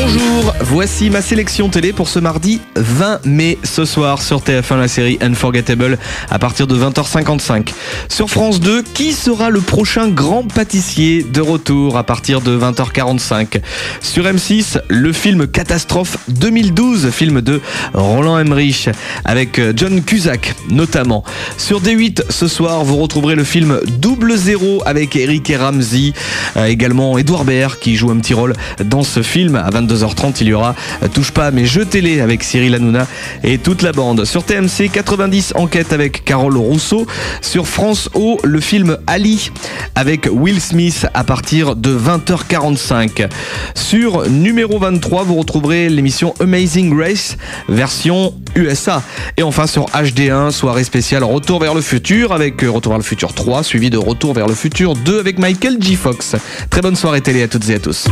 Bonjour, voici ma sélection télé pour ce mardi 20 mai ce soir sur TF1 la série Unforgettable à partir de 20h55. Sur France 2, qui sera le prochain grand pâtissier de retour à partir de 20h45 Sur M6, le film Catastrophe 2012, film de Roland Emmerich avec euh, John Cusack notamment. Sur D8 ce soir, vous retrouverez le film Double Zéro avec Eric et Ramsey, Euh, également Edouard Baird qui joue un petit rôle dans ce film. À 22h30, il y aura euh, Touche pas mais je télé avec Cyril Hanouna et toute la bande. Sur TMC 90 enquête avec Carole Rousseau. Sur France O, le film Ali avec Will Smith à partir de 20h45. Sur numéro 23, vous retrouverez l'émission Amazing Race version USA. Et enfin sur HD1, soirée spéciale Retour vers le futur avec euh, Retour vers le futur 3 suivi de Retour vers le futur 2 avec Michael J. Fox. Très bonne soirée télé à toutes et à tous.